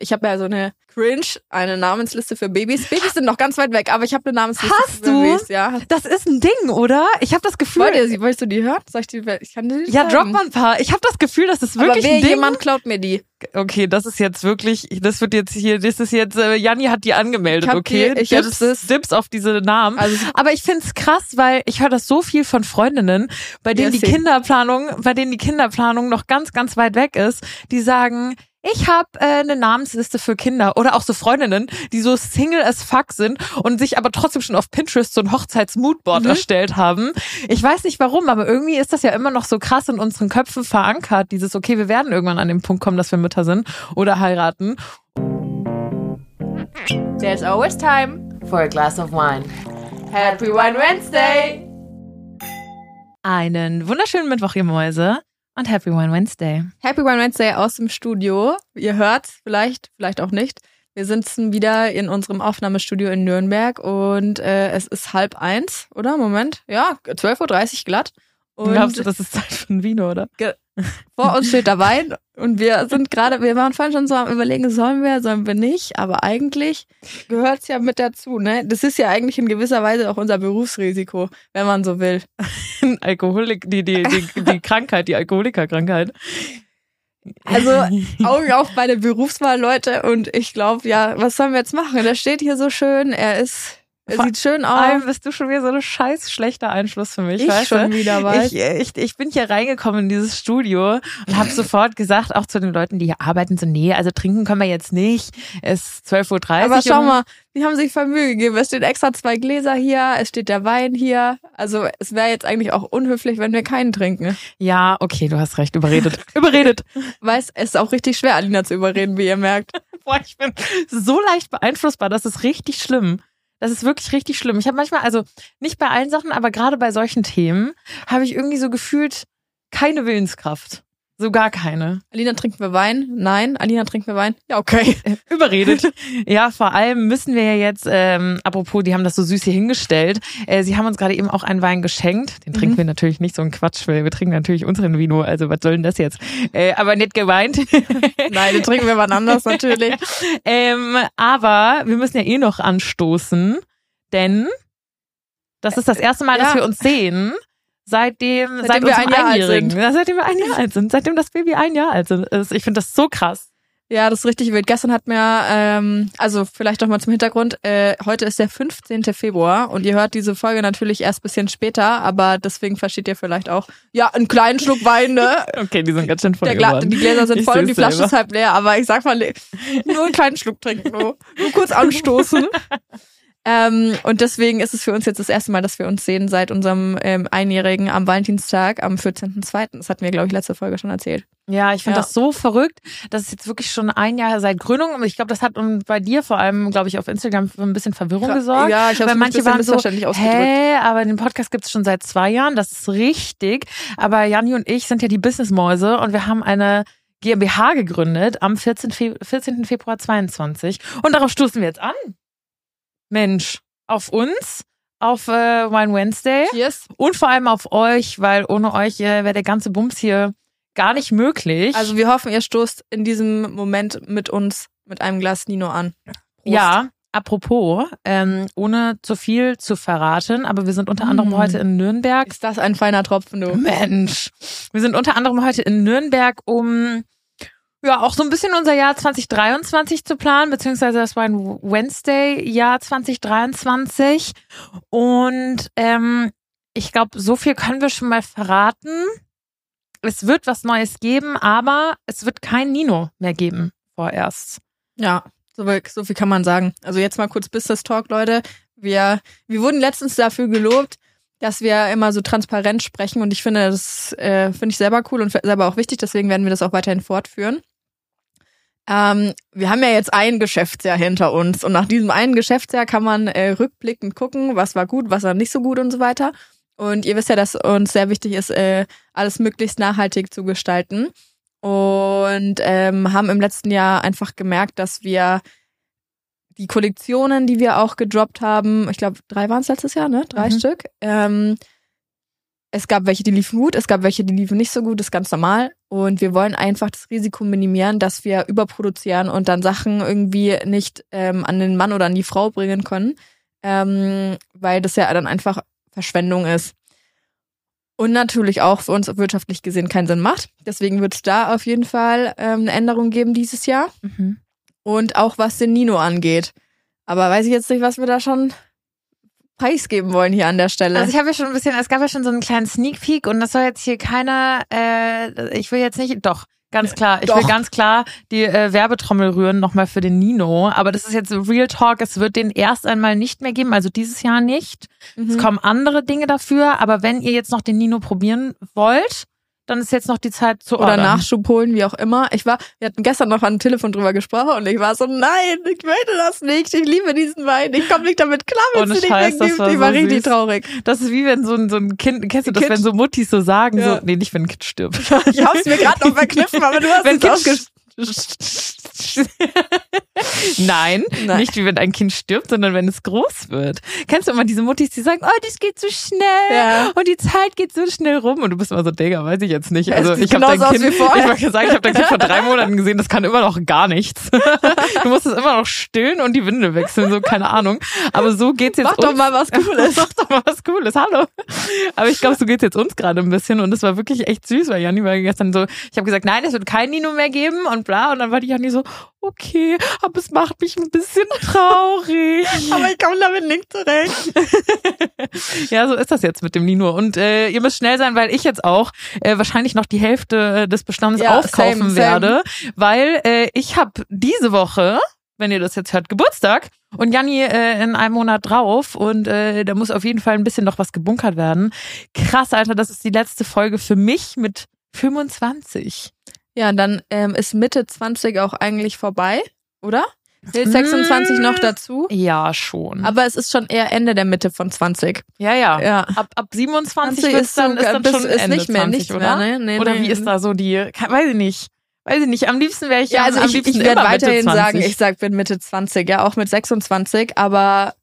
Ich habe ja so eine Cringe, eine Namensliste für Babys. Babys sind noch ganz weit weg, aber ich habe eine Namensliste Hast für du? Babys. Ja. Das ist ein Ding, oder? Ich habe das Gefühl. Wollt ihr wolltest du die hören? Soll ich die, ich kann die ja, sagen. drop mal ein paar. Ich habe das Gefühl, das ist Aber wirklich wer ein Ding. jemand klaut mir die. Okay, das ist jetzt wirklich, das wird jetzt hier, das ist jetzt, äh, Janni hat die angemeldet, okay? die- ich Dips, das- Dips auf diese Namen. Also Aber ich find's krass, weil ich höre das so viel von Freundinnen, bei denen Ja, die. Kinderplanung, bei denen die Kinderplanung noch ganz, ganz weit weg ist, die sagen, ich habe äh, eine Namensliste für Kinder oder auch so Freundinnen, die so Single as fuck sind und sich aber trotzdem schon auf Pinterest so ein Hochzeitsmoodboard Mhm. erstellt haben. Ich weiß nicht warum, aber irgendwie ist das ja immer noch so krass in unseren Köpfen verankert, dieses okay, wir werden irgendwann an dem Punkt kommen, dass wir Mütter sind oder heiraten. There's always time. for a glass of wine. Happy Wine Wednesday. Einen wunderschönen Mittwoch, ihr Mäuse und Happy Wine Wednesday. Happy Wine Wednesday aus dem Studio. Ihr hört's vielleicht, vielleicht auch nicht. Wir sitzen wieder in unserem Aufnahmestudio in Nürnberg und äh, es ist halb eins, oder? Moment. Ja, 12.30 Uhr glatt. Und Glaubst du, das ist Zeit für ein Vino, oder? Vor uns steht der Wein und wir sind gerade, wir waren vorhin schon so am überlegen, sollen wir, sollen wir nicht, aber eigentlich gehört's ja mit dazu, ne? Das ist ja eigentlich in gewisser Weise auch unser Berufsrisiko, wenn man so will. Alkoholik, die, die, die, die Krankheit, die Alkoholikerkrankheit. Also Augen auf bei der Berufswahl, Leute. Und ich glaube, ja, was sollen wir jetzt machen? Der steht hier so schön, er ist, Vor sieht schön allem aus. bist du schon wieder so ein scheiß schlechter Einfluss für mich, Ich weißt schon du? wieder, weißt Ich, ich, ich bin hier reingekommen in dieses Studio und habe sofort gesagt, auch zu den Leuten, die hier arbeiten, so, nee, also trinken können wir jetzt nicht. Es ist 12.30 Uhr. Aber schau mal, die haben sich voll Mühe gegeben. Es steht extra zwei Gläser hier, es steht der Wein hier. Also es wäre jetzt eigentlich auch unhöflich, wenn wir keinen trinken. Ja, okay, du hast recht, überredet. überredet. Weiß, es ist auch richtig schwer, Alina zu überreden, wie ihr merkt. Boah, ich bin so leicht beeinflussbar, das ist richtig schlimm. Das ist wirklich richtig schlimm. Ich habe manchmal, also nicht bei allen Sachen, aber gerade bei solchen Themen, habe ich irgendwie so gefühlt keine Willenskraft. So gar keine. Alina, trinken wir Wein? Nein. Alina, trinken wir Wein? Ja, okay. Überredet. ja, vor allem müssen wir ja jetzt, ähm, apropos, die haben das so süß hier hingestellt. Äh, sie haben uns gerade eben auch einen Wein geschenkt. Den trinken wir natürlich nicht so ein Quatsch, weil wir trinken natürlich unseren Vino. Also was soll denn das jetzt? Äh, aber nicht geweint. Nein, den trinken wir wann anders natürlich. ähm, aber wir müssen ja eh noch anstoßen, denn das ist das erste Mal, dass Ja. wir uns sehen. Seitdem, Seitdem seit wir ein Jahr alt sind. Ja, seitdem wir ein Jahr alt sind. Seitdem das Baby ein Jahr alt ist. Ich finde das so krass. Ja, das ist richtig wild. Gestern hat mir, ähm, also vielleicht noch mal zum Hintergrund, äh, heute ist der 15. Februar und ihr hört diese Folge natürlich erst bisschen später, aber deswegen versteht ihr vielleicht auch, ja, einen kleinen Schluck Wein, ne? Okay, die sind ganz schön voll geworden. die Gläser sind Ich voll und die Flasche selber. ist halb leer, aber ich sag mal, nur einen kleinen Schluck trinken, nur, nur kurz anstoßen. Ähm, und deswegen ist es für uns jetzt das erste Mal, dass wir uns sehen seit unserem ähm, Einjährigen am Valentinstag am 14.02. Das hatten wir, glaube ich, letzte Folge schon erzählt. Ja, ich finde Ja. das so verrückt. Das ist jetzt wirklich schon ein Jahr seit Gründung. Und ich glaube, das hat bei dir vor allem, glaube ich, auf Instagram für ein bisschen Verwirrung gesorgt. Ja, ich habe es manche waren so, hä, aber den Podcast gibt's schon seit zwei Jahren, das ist richtig. Aber Janni und ich sind ja die Businessmäuse und wir haben eine GmbH gegründet am 14. Fe 14. Februar 22. Und darauf stoßen wir jetzt an. Mensch, auf uns, auf äh, Wine Wednesday Cheers. und vor allem auf euch, weil ohne euch äh, wäre der ganze Bums hier gar nicht möglich. Also wir hoffen, ihr stoßt in diesem Moment mit uns mit einem Glas Nino an. Prost. Ja, apropos, ähm, ohne zu viel zu verraten, aber wir sind unter anderem Mm. heute in Nürnberg. Ist das ein feiner Tropfen, du? Mensch, wir sind unter anderem heute in Nürnberg, um ja auch so ein bisschen unser Jahr 2023 zu planen, beziehungsweise das war ein Wednesday-Jahr 2023. Und ähm, ich glaube, so viel können wir schon mal verraten. Es wird was Neues geben, aber es wird kein Nino mehr geben vorerst. Ja, so, viel- so viel kann man sagen. Also jetzt mal kurz Business Talk, Leute. Wir, wir wurden letztens dafür gelobt, dass wir immer so transparent sprechen und ich finde, das äh, finde ich selber cool und selber auch wichtig, deswegen werden wir das auch weiterhin fortführen. Ähm, wir haben ja jetzt ein Geschäftsjahr hinter uns und nach diesem einen Geschäftsjahr kann man äh, rückblickend gucken, was war gut, was war nicht so gut und so weiter. Und ihr wisst ja, dass uns sehr wichtig ist, äh, alles möglichst nachhaltig zu gestalten. Und ähm, haben im letzten Jahr einfach gemerkt, dass wir die Kollektionen, die wir auch gedroppt haben, ich glaube, drei waren es letztes Jahr, ne? Drei Mhm. Stück, ähm, es gab welche, die liefen gut, es gab welche, die liefen nicht so gut, das ist ganz normal. Und wir wollen einfach das Risiko minimieren, dass wir überproduzieren und dann Sachen irgendwie nicht ähm, an den Mann oder an die Frau bringen können, ähm, weil das ja dann einfach Verschwendung ist. Und natürlich auch für uns wirtschaftlich gesehen keinen Sinn macht. Deswegen wird es da auf jeden Fall ähm, eine Änderung geben dieses Jahr. Mhm. Und auch was den Nino angeht. Aber weiß ich jetzt nicht, was wir da schon preisgeben wollen hier an der Stelle. Also ich habe ja schon ein bisschen, es gab ja schon so einen kleinen Sneak Peek und das soll jetzt hier keiner, äh, ich will jetzt nicht, doch, ganz klar, ich Doch. will ganz klar die äh, Werbetrommel rühren nochmal für den Nino, aber das ist jetzt Real Talk, es wird den erst einmal nicht mehr geben, also dieses Jahr nicht. Mhm. Es kommen andere Dinge dafür, aber wenn ihr jetzt noch den Nino probieren wollt, dann ist jetzt noch die Zeit zu oder ordern. Nachschub holen, wie auch immer. Ich war, wir hatten gestern noch am Telefon drüber gesprochen und ich war so, nein, ich möchte das nicht. Ich liebe diesen Wein. Ich komme nicht damit klar, wenn es nicht weggibt. war Ich war so richtig süß. traurig. Das ist wie wenn so ein, so ein Kind, kennst du das, Kind- wenn so Muttis so sagen, Ja. so, nee, nicht wenn ein Kind stirbt. Ich hab's mir gerade noch verkniffen, aber du hast wenn es ausgesprochen. Nein, Nein. nicht wie wenn ein Kind stirbt, sondern wenn es groß wird. Kennst du immer diese Muttis, die sagen, oh, das geht so schnell Ja. und die Zeit geht so schnell rum und du bist immer so, Digga, weiß ich jetzt nicht. Also ich habe dein Kind, ich wollte sagen, ich habe dein Kind vor drei Monaten gesehen, das kann immer noch gar nichts. Du musst es immer noch stillen und die Windel wechseln, so keine Ahnung. Aber so geht's jetzt Mach doch uns. mal was Cooles. Mach doch mal was Cooles, hallo. Aber ich glaube, so geht's jetzt uns gerade ein bisschen und es war wirklich echt süß, weil Janni war gestern so, ich habe gesagt, nein, es wird kein Nino mehr geben und bla und dann war die Janni so, okay, aber es macht mich ein bisschen traurig. Aber ich komme damit nicht zurecht. Ja, so ist das jetzt mit dem Nino. Und äh, ihr müsst schnell sein, weil ich jetzt auch äh, wahrscheinlich noch die Hälfte äh, des Bestandes Ja, aufkaufen same, same. werde, weil äh, ich habe diese Woche, wenn ihr das jetzt hört, Geburtstag und Janni äh, in einem Monat drauf und äh, da muss auf jeden Fall ein bisschen noch was gebunkert werden. Krass, Alter, das ist die letzte Folge für mich mit 25. Ja, dann ähm, ist Mitte 20 auch eigentlich vorbei, oder? Zählt 26 noch dazu. Ja, schon. Aber es ist schon eher Ende der Mitte von 20. ja, ja. Ja. Ab, ab 27 20 wird's dann, ist dann bis- schon ist Ende nicht mehr, 20, nichts oder? mehr, ne? Nee, oder nee. wie ist da so die, kann- weiß ich nicht. Weiß ich nicht. Am liebsten wäre ich Ja, am, also am ich, liebsten ich werde weiterhin 20. sagen, ich sag, bin Mitte 20, ja, auch mit 26, aber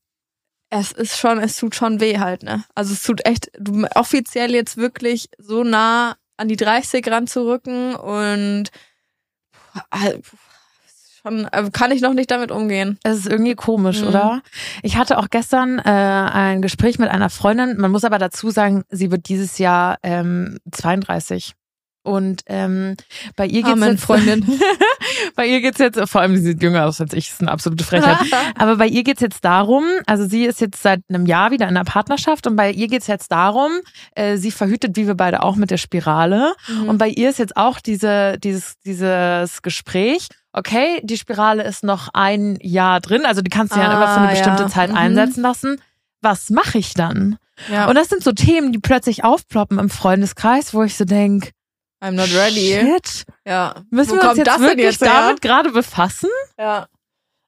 es ist schon, es tut schon weh halt, ne? Also es tut echt, du, offiziell jetzt wirklich so nah an die 30 ranzurücken und äh, schon, äh, kann ich noch nicht damit umgehen. Es ist irgendwie komisch, Mhm. oder? Ich hatte auch gestern äh, ein Gespräch mit einer Freundin. Man muss aber dazu sagen, sie wird dieses Jahr ähm, 32. Und ähm, bei ihr geht's Amen, jetzt, Freundin. bei ihr geht's jetzt, vor allem sie sieht jünger aus als ich, ist eine absolute Frechheit. Aber bei ihr geht's jetzt darum, also sie ist jetzt seit einem Jahr wieder in einer Partnerschaft und bei ihr geht's jetzt darum, äh, sie verhütet, wie wir beide auch mit der Spirale. Mhm. Und bei ihr ist jetzt auch diese, dieses, dieses Gespräch, okay, die Spirale ist noch ein Jahr drin, also die kannst du ja Ah, immer für eine bestimmte ja. Zeit Mhm. einsetzen lassen. Was mache ich dann? ja. Und das sind so Themen, die plötzlich aufploppen im Freundeskreis, wo ich so denk, I'm not ready. shit, Ja. müssen Wo wir uns jetzt das wirklich jetzt damit gerade befassen? Ja.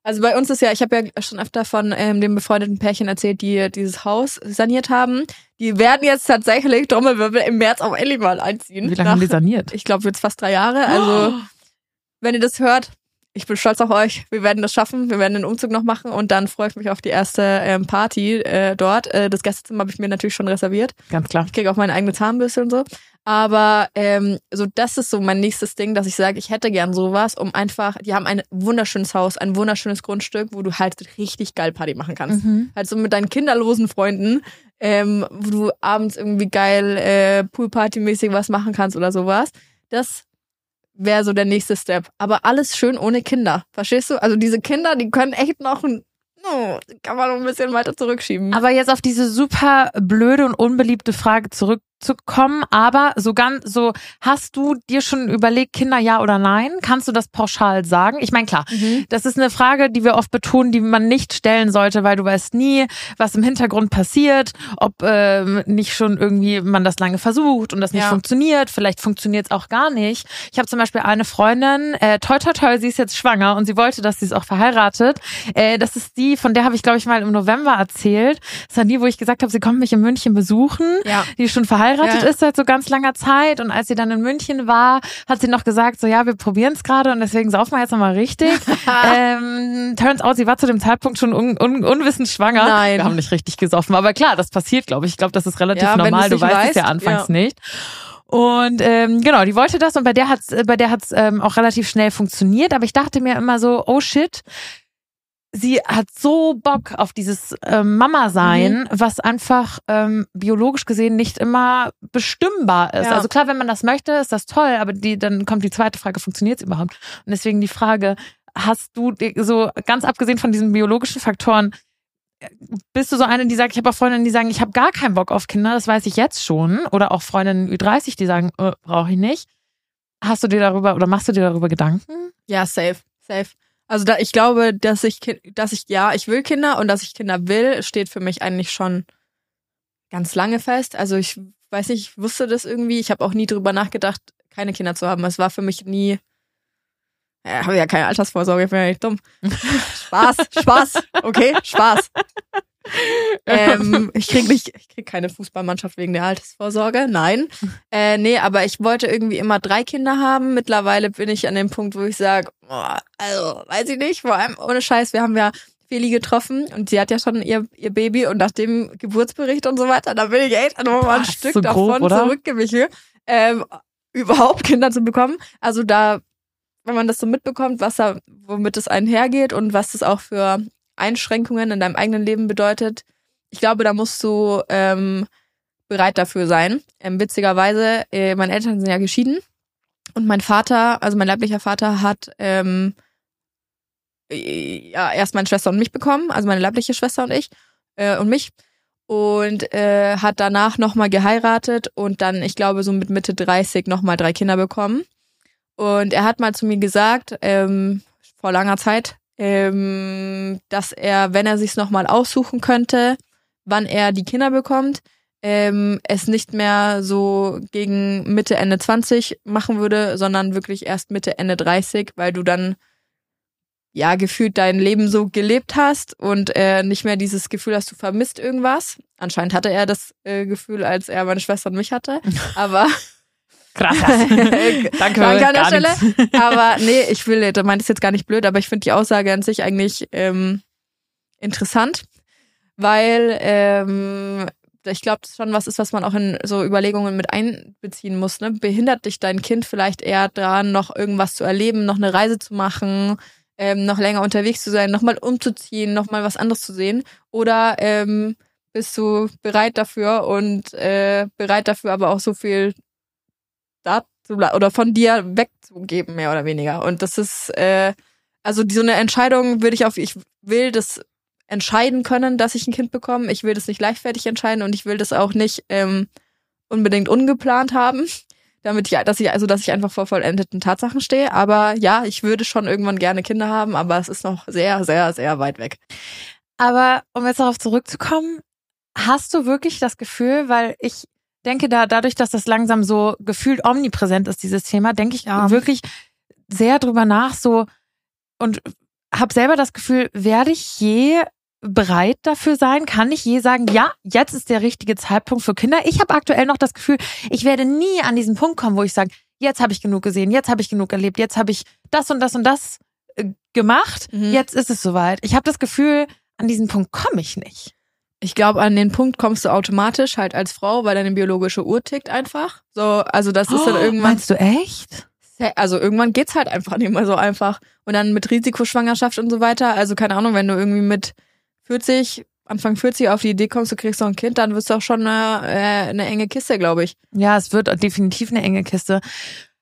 Also bei uns ist ja, ich habe ja schon öfter von ähm, dem befreundeten Pärchen erzählt, die dieses Haus saniert haben. Die werden jetzt tatsächlich Trommelwirbel im März auch endlich mal einziehen. Wie lange Nach- haben die saniert? Ich glaube jetzt fast drei Jahre. Also wenn ihr das hört, ich bin stolz auf euch. Wir werden das schaffen. Wir werden den Umzug noch machen und dann freue ich mich auf die erste ähm, Party äh, dort. Äh, das Gästezimmer habe ich mir natürlich schon reserviert. Ganz klar. Ich kriege auch meine eigene Zahnbürste und so. Aber ähm, so das ist so mein nächstes Ding, dass ich sage, ich hätte gern sowas, um einfach, die haben ein wunderschönes Haus, ein wunderschönes Grundstück, wo du halt richtig geil Party machen kannst. Mhm. Halt so mit deinen kinderlosen Freunden, ähm, wo du abends irgendwie geil äh, Poolparty-mäßig was machen kannst oder sowas. Das wäre so der nächste Step. Aber alles schön ohne Kinder. Verstehst du? Also diese Kinder, die können echt noch ein, oh, die kann man noch ein bisschen weiter zurückschieben. Aber jetzt auf diese super blöde und unbeliebte Frage zurückzukommen, aber so ganz so, hast du dir schon überlegt, Kinder ja oder nein? Kannst du das pauschal sagen? Ich meine, klar, Mhm. das ist eine Frage, die wir oft betonen, die man nicht stellen sollte, weil du weißt nie, was im Hintergrund passiert, ob ähm, nicht schon irgendwie man das lange versucht und das nicht Ja. funktioniert. Vielleicht funktioniert es auch gar nicht. Ich habe zum Beispiel eine Freundin, äh, toi toi toi, sie ist jetzt schwanger und sie wollte, dass sie ist auch verheiratet. Äh, das ist die, von der habe ich glaube ich mal im November erzählt. Das war die, wo ich gesagt habe, sie kommt mich in München besuchen. Ja. Die ist schon verheiratet verheiratet Ja. ist seit so ganz langer Zeit und als sie dann in München war, hat sie noch gesagt, so ja, wir probieren es gerade und deswegen saufen wir jetzt nochmal richtig. ähm, turns out, sie war zu dem Zeitpunkt schon un un unwissend schwanger. Nein. Wir haben nicht richtig gesoffen, aber klar, das passiert, glaube ich. Ich glaube, das ist relativ Ja, normal. Du nicht weißt es ja weißt, anfangs ja. nicht. Und ähm, genau, die wollte das und bei der hat's, äh, bei der hat's ähm, auch relativ schnell funktioniert. Aber ich dachte mir immer so, oh shit, sie hat so Bock auf dieses ähm, Mama-Sein, Mhm. was einfach ähm, biologisch gesehen nicht immer bestimmbar ist. Ja. Also klar, wenn man das möchte, ist das toll, aber die, dann kommt die zweite Frage, funktioniert es überhaupt? Und deswegen die Frage, hast du so ganz abgesehen von diesen biologischen Faktoren, äh, bist du so eine, die sagt, ich habe auch Freundinnen, die sagen, ich habe gar keinen Bock auf Kinder, das weiß ich jetzt schon. Oder auch Freundinnen Ü30, die sagen, äh, brauche ich nicht. Hast du dir darüber oder machst du dir darüber Gedanken? Ja, safe, safe. Also da, ich glaube, dass ich, dass ich, ja, ich will Kinder und dass ich Kinder will, steht für mich eigentlich schon ganz lange fest. Also ich weiß nicht, ich wusste das irgendwie. Ich habe auch nie drüber nachgedacht, keine Kinder zu haben. Es war für mich nie, ja, habe ja keine Altersvorsorge, ich bin ja nicht dumm. Spaß, Spaß, okay, Spaß. ähm, ich krieg nicht, ich krieg keine Fußballmannschaft wegen der Altersvorsorge, nein. Äh, nee, aber ich wollte irgendwie immer drei Kinder haben. Mittlerweile bin ich an dem Punkt, wo ich sage, also, weiß ich nicht, vor allem ohne Scheiß, wir haben ja Feli getroffen und sie hat ja schon ihr, ihr Baby und nach dem Geburtsbericht und so weiter, da bin ich echt noch mal ein Stück so grob, davon oder? zurückgewichen, ähm, überhaupt Kinder zu bekommen. Also da, wenn man das so mitbekommt, was da, womit es einhergeht und was das auch für Einschränkungen in deinem eigenen Leben bedeutet, ich glaube, da musst du ähm, bereit dafür sein. Ähm, witzigerweise, äh, meine Eltern sind ja geschieden und mein Vater, also mein leiblicher Vater, hat ähm, äh, ja erst meine Schwester und mich bekommen, also meine leibliche Schwester und ich äh, und mich und äh, hat danach nochmal geheiratet und dann, ich glaube, so mit Mitte 30 nochmal drei Kinder bekommen. Und er hat mal zu mir gesagt, ähm, vor langer Zeit, ähm, dass er, wenn er sich's nochmal aussuchen könnte, wann er die Kinder bekommt, ähm, es nicht mehr so gegen Mitte, Ende 20 machen würde, sondern wirklich erst Mitte, Ende 30, weil du dann ja gefühlt dein Leben so gelebt hast und äh, nicht mehr dieses Gefühl hast, du vermisst irgendwas. Anscheinend hatte er das äh, Gefühl, als er meine Schwester und mich hatte. Aber Krass. Danke, Danke an der Stelle. nichts. aber nee, ich will, da meint es jetzt gar nicht blöd, aber ich finde die Aussage an sich eigentlich ähm, interessant, weil ähm, ich glaube, das schon was ist, was man auch in so Überlegungen mit einbeziehen muss. Ne? Behindert dich dein Kind vielleicht eher daran, noch irgendwas zu erleben, noch eine Reise zu machen, ähm, noch länger unterwegs zu sein, nochmal umzuziehen, nochmal was anderes zu sehen? Oder ähm, bist du bereit dafür und äh, bereit dafür aber auch so viel dazu oder von dir wegzugeben, mehr oder weniger. Und das ist, äh, also so eine Entscheidung würde ich auf, ich will das entscheiden können, dass ich ein Kind bekomme. Ich will das nicht leichtfertig entscheiden und ich will das auch nicht ähm, unbedingt ungeplant haben, damit ich, dass ich, also dass ich einfach vor vollendeten Tatsachen stehe. Aber ja, ich würde schon irgendwann gerne Kinder haben, aber es ist noch sehr, sehr, sehr weit weg. Aber um jetzt darauf zurückzukommen, hast du wirklich das Gefühl, weil ich denke da, dadurch, dass das langsam so gefühlt omnipräsent ist, dieses Thema, denke ich Ja. wirklich sehr drüber nach, so und habe selber das Gefühl, werde ich je bereit dafür sein? Kann ich je sagen, ja, jetzt ist der richtige Zeitpunkt für Kinder? Ich habe aktuell noch das Gefühl, ich werde nie an diesen Punkt kommen, wo ich sage, jetzt habe ich genug gesehen, jetzt habe ich genug erlebt, jetzt habe ich das und das und das äh, gemacht, Mhm. jetzt ist es soweit. Ich habe das Gefühl, an diesen Punkt komme ich nicht. Ich glaube, an den Punkt kommst du automatisch halt als Frau, weil deine biologische Uhr tickt einfach. So, also das ist dann Oh, irgendwann Meinst du echt? Also irgendwann geht's halt einfach nicht mehr so einfach. Und dann mit Risikoschwangerschaft und so weiter. Also keine Ahnung, wenn du irgendwie mit 40, Anfang 40 auf die Idee kommst, du kriegst noch ein Kind, dann wirst du auch schon eine, äh, eine enge Kiste, glaube ich. Ja, es wird definitiv eine enge Kiste.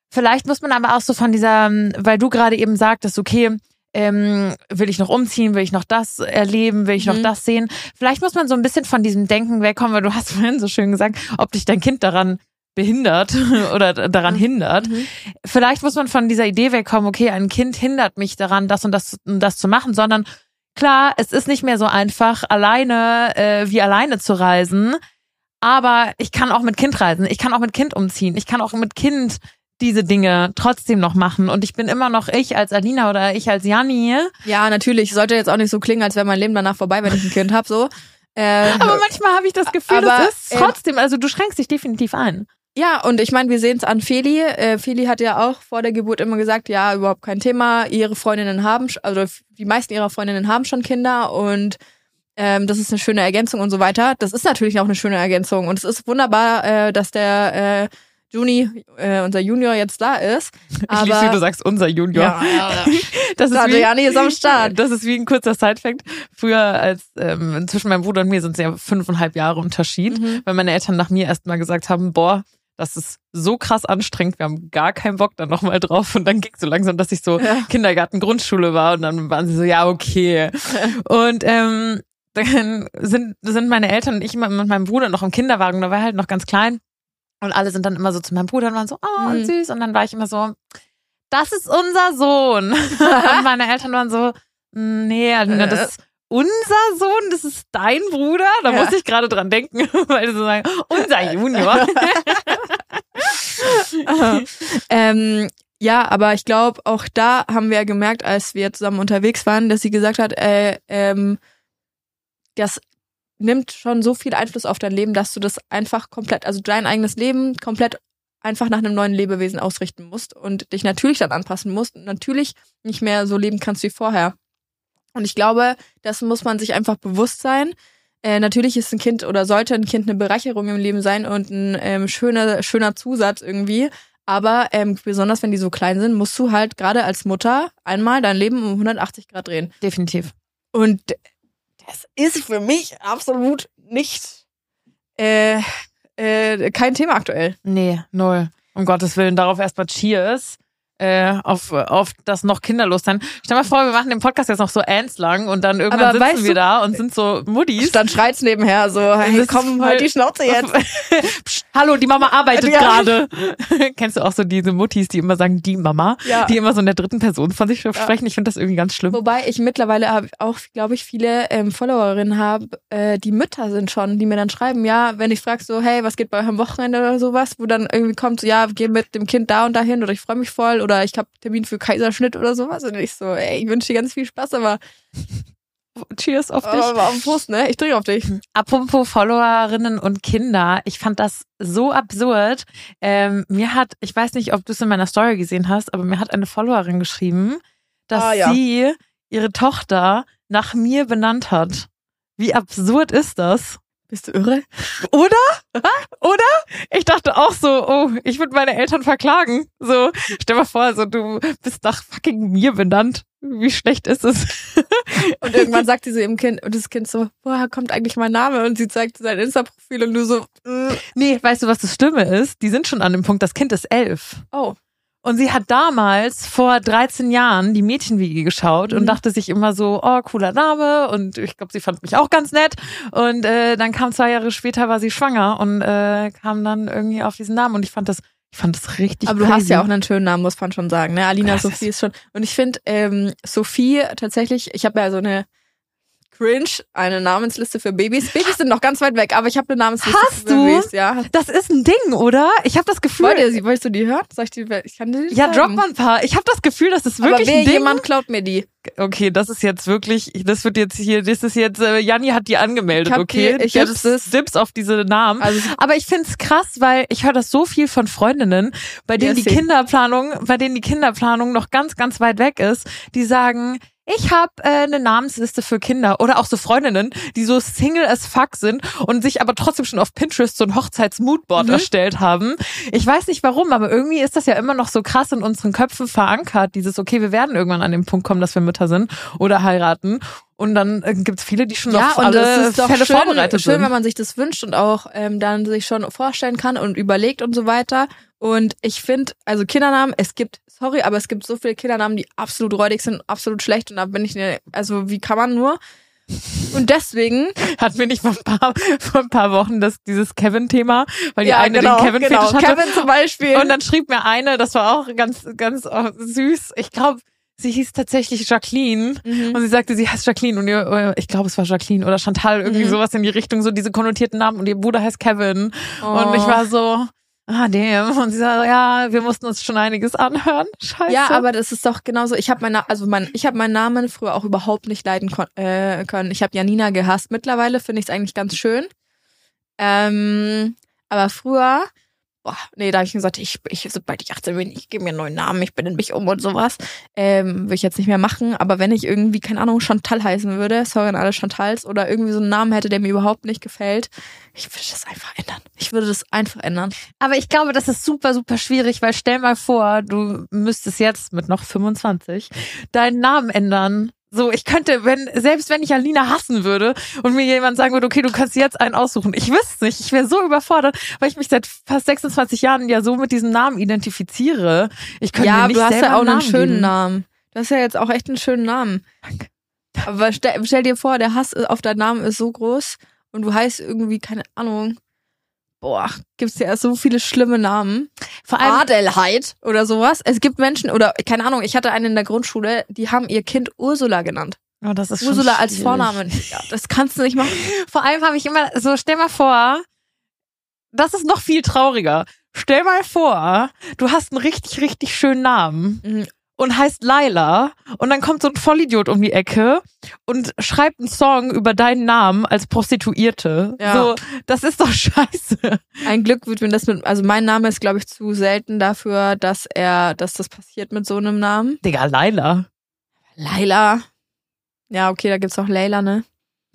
Vielleicht muss man aber auch so von dieser, weil du gerade eben sagtest, okay, ähm, will ich noch umziehen, will ich noch das erleben, will ich noch Mhm. das sehen. Vielleicht muss man so ein bisschen von diesem Denken wegkommen, weil du hast vorhin so schön gesagt, ob dich dein Kind daran behindert oder daran hindert. Mhm. Vielleicht muss man von dieser Idee wegkommen, okay, ein Kind hindert mich daran, das und das und das zu machen, sondern klar, es ist nicht mehr so einfach, alleine äh, wie alleine zu reisen. Aber ich kann auch mit Kind reisen. Ich kann auch mit Kind umziehen. Ich kann auch mit Kind diese Dinge trotzdem noch machen. Und ich bin immer noch ich als Alina oder ich als Janni. Ja, natürlich. Sollte jetzt auch nicht so klingen, als wäre mein Leben danach vorbei, wenn ich ein Kind habe, so. Äh, Aber manchmal habe ich das Gefühl, Aber, das ist ähm, trotzdem, also du schränkst dich definitiv ein. Ja, und ich meine, wir sehen es an Feli. Äh, Feli hat ja auch vor der Geburt immer gesagt, ja, überhaupt kein Thema. Ihre Freundinnen haben, also die meisten ihrer Freundinnen haben schon Kinder und ähm, das ist eine schöne Ergänzung und so weiter. Das ist natürlich auch eine schöne Ergänzung und es ist wunderbar, äh, dass der äh, Juni, äh, unser Junior, jetzt da ist. ich liebe, Aber wie du sagst, unser Junior. ja, ja, ja. Das ist wie, ist am Start. Das ist wie ein kurzer Sidefact. Früher als ähm, zwischen meinem Bruder und mir sind es ja fünfeinhalb Jahre Unterschied, Mhm. weil meine Eltern nach mir erst mal gesagt haben, boah, das ist so krass anstrengend, wir haben gar keinen Bock da nochmal drauf. Und dann ging so langsam, dass ich so Ja. Kindergarten, Grundschule war und dann waren sie so, ja, okay. und ähm, dann sind, sind meine Eltern und ich immer mit meinem Bruder noch im Kinderwagen, da war er halt noch ganz klein. Und alle sind dann immer so zu meinem Bruder und waren so, oh, Mhm. süß. Und dann war ich immer so, das ist unser Sohn. und meine Eltern waren so, nee, das ist unser Sohn, das ist dein Bruder. Da Ja. muss ich gerade dran denken, weil sie so sagen, unser Junior. ähm, ja, aber ich glaube, auch da haben wir ja gemerkt, als wir zusammen unterwegs waren, dass sie gesagt hat, äh, ähm, das nimmt schon so viel Einfluss auf dein Leben, dass du das einfach komplett, also dein eigenes Leben komplett einfach nach einem neuen Lebewesen ausrichten musst und dich natürlich dann anpassen musst und natürlich nicht mehr so leben kannst wie vorher. Und ich glaube, das muss man sich einfach bewusst sein. Äh, natürlich ist ein Kind oder sollte ein Kind eine Bereicherung im Leben sein und ein ähm, schöner, schöner Zusatz irgendwie. Aber ähm, besonders wenn die so klein sind, musst du halt gerade als Mutter einmal dein Leben um 180 Grad drehen. Definitiv. Und das ist für mich absolut nicht äh, äh, kein Thema aktuell. Nee, null. Um Gottes Willen, darauf erstmal Cheers. Äh, auf, auf das noch kinderlos sein. Stell mal vor, wir machen den Podcast jetzt noch so ernst lang und dann irgendwann Aber sitzen wir du- da und sind so Muddis. Dann schreit's nebenher so, hey, komm, halt die Schnauze jetzt. Psst, Hallo, die Mama arbeitet Ja. gerade. Kennst du auch so diese Muttis, die immer sagen, die Mama, Ja. die immer so in der dritten Person von sich sprechen? Ich finde das irgendwie ganz schlimm. Wobei ich mittlerweile hab auch, glaube ich, viele ähm, Followerinnen habe, äh, die Mütter sind schon, die mir dann schreiben, ja, wenn ich frage so, hey, was geht bei euch am Wochenende oder sowas, wo dann irgendwie kommt, so, ja, geh mit dem Kind da und dahin oder ich freue mich voll oder ich habe Termin für Kaiserschnitt oder sowas und ich so, ey, ich wünsche dir ganz viel Spaß, aber, Cheers auf dich. aber auf Prost, ne? Ich trinke auf dich. Apropos Followerinnen und Kinder, ich fand das so absurd. Ähm, mir hat, ich weiß nicht, ob du es in meiner Story gesehen hast, aber mir hat eine Followerin geschrieben, dass Ah, ja. sie ihre Tochter nach mir benannt hat. Wie absurd ist das? Bist du irre? Oder? Oder? Ich dachte auch so, oh, ich würde meine Eltern verklagen. So, stell mal vor, so du bist nach fucking mir benannt. Wie schlecht ist es? Und irgendwann sagt sie so ihrem Kind, und das Kind so, woher kommt eigentlich mein Name? Und sie zeigt sein Insta-Profil und du so, mm, Nee, weißt du, was das Stimme ist? Die sind schon an dem Punkt, das Kind ist elf. oh. Und sie hat damals vor 13 Jahren die Mädchenwiege geschaut und Mhm. dachte sich immer so, oh, cooler Name. Und ich glaube, sie fand mich auch ganz nett. Und äh, dann kam zwei Jahre später, war sie schwanger und äh, kam dann irgendwie auf diesen Namen. Und ich fand das, ich fand das richtig Aber du crazy. hast ja auch einen schönen Namen, muss man schon sagen. Ne? Alina Das Sophie ist schon. Und ich finde, ähm, Sophie tatsächlich, ich habe ja so eine Cringe, eine Namensliste für Babys. Babys sind noch ganz weit weg, aber ich habe eine Namensliste Hast für du? Babys, ja. Das ist ein Ding, oder? Ich habe das Gefühl. Wollt ihr sie, wolltest du die hören? Soll ich die, ich kann die ja, drop mal ein paar. Ich habe das Gefühl, das ist Aber wirklich wer ein Ding. jemand klaut mir die. Okay, das ist jetzt wirklich, das wird jetzt hier, das ist jetzt, äh, Janni hat die angemeldet, Ich okay? die- ich Dips, das- Dips auf diese Namen. Also Aber ich find's krass, weil ich höre das so viel von Freundinnen, bei denen Ja, die. Kinderplanung, bei denen die Kinderplanung noch ganz, ganz weit weg ist, die sagen, ich habe äh, eine Namensliste für Kinder oder auch so Freundinnen, die so Single as fuck sind und sich aber trotzdem schon auf Pinterest so ein Hochzeitsmoodboard Mhm. erstellt haben. Ich weiß nicht warum, aber irgendwie ist das ja immer noch so krass in unseren Köpfen verankert, dieses okay, wir werden irgendwann an den Punkt kommen, dass wir Mütter sind oder heiraten. Und dann äh, gibt's viele, die schon ja, auf und alle es ist doch Fälle schön, vorbereitet schön, sind. wenn man sich das wünscht und auch ähm, dann sich schon vorstellen kann und überlegt und so weiter. Und ich finde, also Kindernamen, es gibt, sorry, aber es gibt so viele Kindernamen, die absolut räudig sind, absolut schlecht. Und da bin ich, ne, also wie kann man nur? Und deswegen, Hatten wir nicht vor ein paar, vor ein paar Wochen das, dieses Kevin-Thema, weil die ja, eine genau, den Kevin genau. Hatte. Kevin zum Beispiel. Und dann schrieb mir eine, das war auch ganz, ganz äh, süß. Ich glaube, sie hieß tatsächlich Jacqueline. Mhm. Und sie sagte, sie heißt Jacqueline und ihr, äh, ich glaube, es war Jacqueline oder Chantal, irgendwie Mhm. sowas in die Richtung, so diese konnotierten Namen und ihr Bruder heißt Kevin. Und ich Oh. war so, ah, damn. Und sie sagt, ja, wir mussten uns schon einiges anhören. Scheiße. Ja, aber das ist doch genauso. Ich habe meine, also mein, ich habe meinen Namen früher auch überhaupt nicht leiden äh, können. Ich habe Janina gehasst. Mittlerweile finde ich es eigentlich ganz schön. Ähm, aber früher boah, nee, da habe ich gesagt, ich, ich, sobald ich 18 bin, ich gebe mir einen neuen Namen, ich benenne mich um und sowas. Ähm, würde ich jetzt nicht mehr machen, aber wenn ich irgendwie, keine Ahnung, Chantal heißen würde, sorry an alle Chantals, oder irgendwie so einen Namen hätte, der mir überhaupt nicht gefällt, ich würde das einfach ändern. Ich würde das einfach ändern. Aber ich glaube, das ist super, super schwierig, weil stell mal vor, du müsstest jetzt mit noch 25 deinen Namen ändern. So, ich könnte, wenn, selbst wenn ich Alina hassen würde und mir jemand sagen würde, okay, du kannst jetzt einen aussuchen. Ich wüsste nicht. Ich wäre so überfordert, weil ich mich seit fast 26 Jahren ja so mit diesem Namen identifiziere. Ich könnte ja, mir nicht du hast ja auch einen schönen geben. Namen. Du hast ja jetzt auch echt einen schönen Namen. Danke. Aber stell, stell dir vor, der Hass auf deinen Namen ist so groß und du heißt irgendwie, keine Ahnung, boah, gibt's ja so viele schlimme Namen. Vor allem, Adelheid oder sowas. Es gibt Menschen, oder keine Ahnung, ich hatte eine in der Grundschule, die haben ihr Kind Ursula genannt. oh, das ist Ursula als. Vornamen. Ja, das kannst du nicht machen. Vor allem habe ich immer, so stell mal vor, das ist noch viel trauriger. Stell mal vor, du hast einen richtig, richtig schönen Namen Mhm. Und heißt Laila und dann kommt so ein Vollidiot um die Ecke und schreibt einen Song über deinen Namen als Prostituierte. Ja. So, das ist doch scheiße. Ein Glück wird mir das mit, also mein Name ist, glaube ich, zu selten dafür, dass er, dass das passiert mit so einem Namen. Digga, Laila. Laila. Ja, okay, da gibt's auch Leila, ne?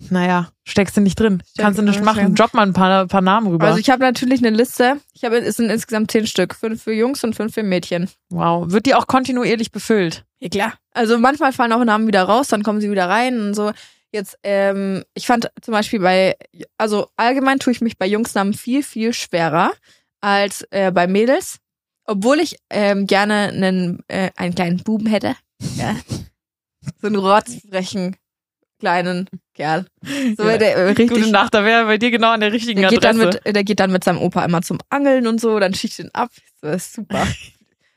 Naja, steckst du nicht drin. Steck- Kannst du nicht machen. steck- Drop mal ein paar, paar Namen rüber. Also ich habe natürlich eine Liste. Ich habe, es sind insgesamt zehn Stück. Fünf für Jungs und fünf für Mädchen. wow. Wird die auch kontinuierlich befüllt? Ja, klar. Also manchmal fallen auch Namen wieder raus, dann kommen sie wieder rein und so. Jetzt, ähm, ich fand zum Beispiel bei, also allgemein tue ich mich bei Jungsnamen viel, viel schwerer als äh, bei Mädels. Obwohl ich ähm, gerne einen, äh, einen kleinen Buben hätte. Ja. So einen rotzfrechen kleinen Kerl. So, Ja. der äh, richtig Gute Nacht, da wäre bei dir genau an der richtigen der geht, dann mit, der geht dann mit seinem Opa immer zum Angeln und so, dann schießt ihn ab. Das ist super.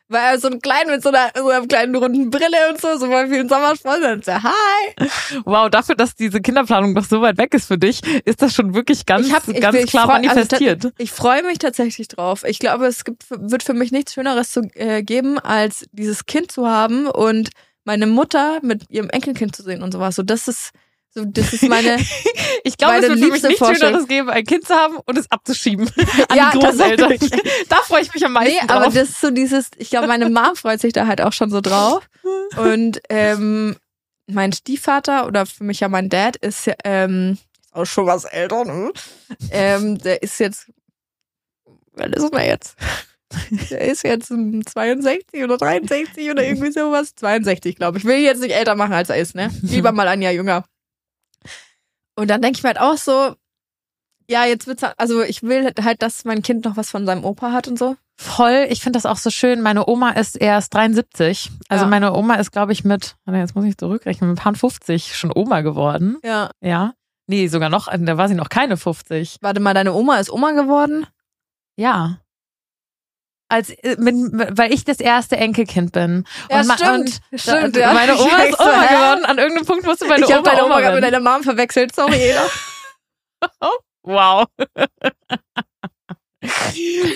Weil er so ein klein mit so einer, so einer kleinen runden Brille und so, so voll vielen Sommersprossen. Dann ist er, hi. Wow, dafür, dass diese Kinderplanung noch so weit weg ist für dich, ist das schon wirklich ganz, Ich hab- ich ganz ich klar freu- also manifestiert. Ich freue mich tatsächlich drauf. Ich glaube, es gibt, wird für mich nichts Schöneres zu äh, geben, als dieses Kind zu haben und meine Mutter mit ihrem Enkelkind zu sehen und sowas. So, das ist, so, das ist meine, ich glaube, es wird für mich nichts Vorstellung. Schöneres geben, ein Kind zu haben und es abzuschieben an Ja, die Großeltern. da freue ich mich am meisten nee, aber drauf. das ist so dieses, ich glaube, meine Mom freut sich da halt auch schon so drauf. Und ähm, mein Stiefvater oder für mich ja mein Dad ist ja, ähm, auch schon was älter, ne? Ähm, der ist jetzt, alt ist er jetzt? Der ist jetzt um 62 oder 63 oder irgendwie sowas. 62, glaube ich. Will ihn jetzt nicht älter machen, als er ist, ne? Lieber mal ein Jahr jünger. Und dann denke ich mir halt auch so, ja, jetzt wird's, halt- also ich will halt, dass mein Kind noch was von seinem Opa hat und so. Voll, ich finde das auch so schön. Meine Oma ist erst 73. Also Ja. meine Oma ist, glaube ich, mit, jetzt muss ich zurückrechnen, mit ein paar 50 schon Oma geworden. Ja. Ja. Nee, sogar noch, da war sie noch keine 50. Warte mal, deine Oma ist Oma geworden? Ja. Als, äh, mit, weil ich das erste Enkelkind bin. Ja, Und stimmt. Und Stimmt, da, ja. Meine Oma Ich ist so, Oma hä? geworden. An irgendeinem Punkt musste meine ich habe Oma deine Oma Oma mit deiner Mom verwechselt. Sorry, Eda. Wow.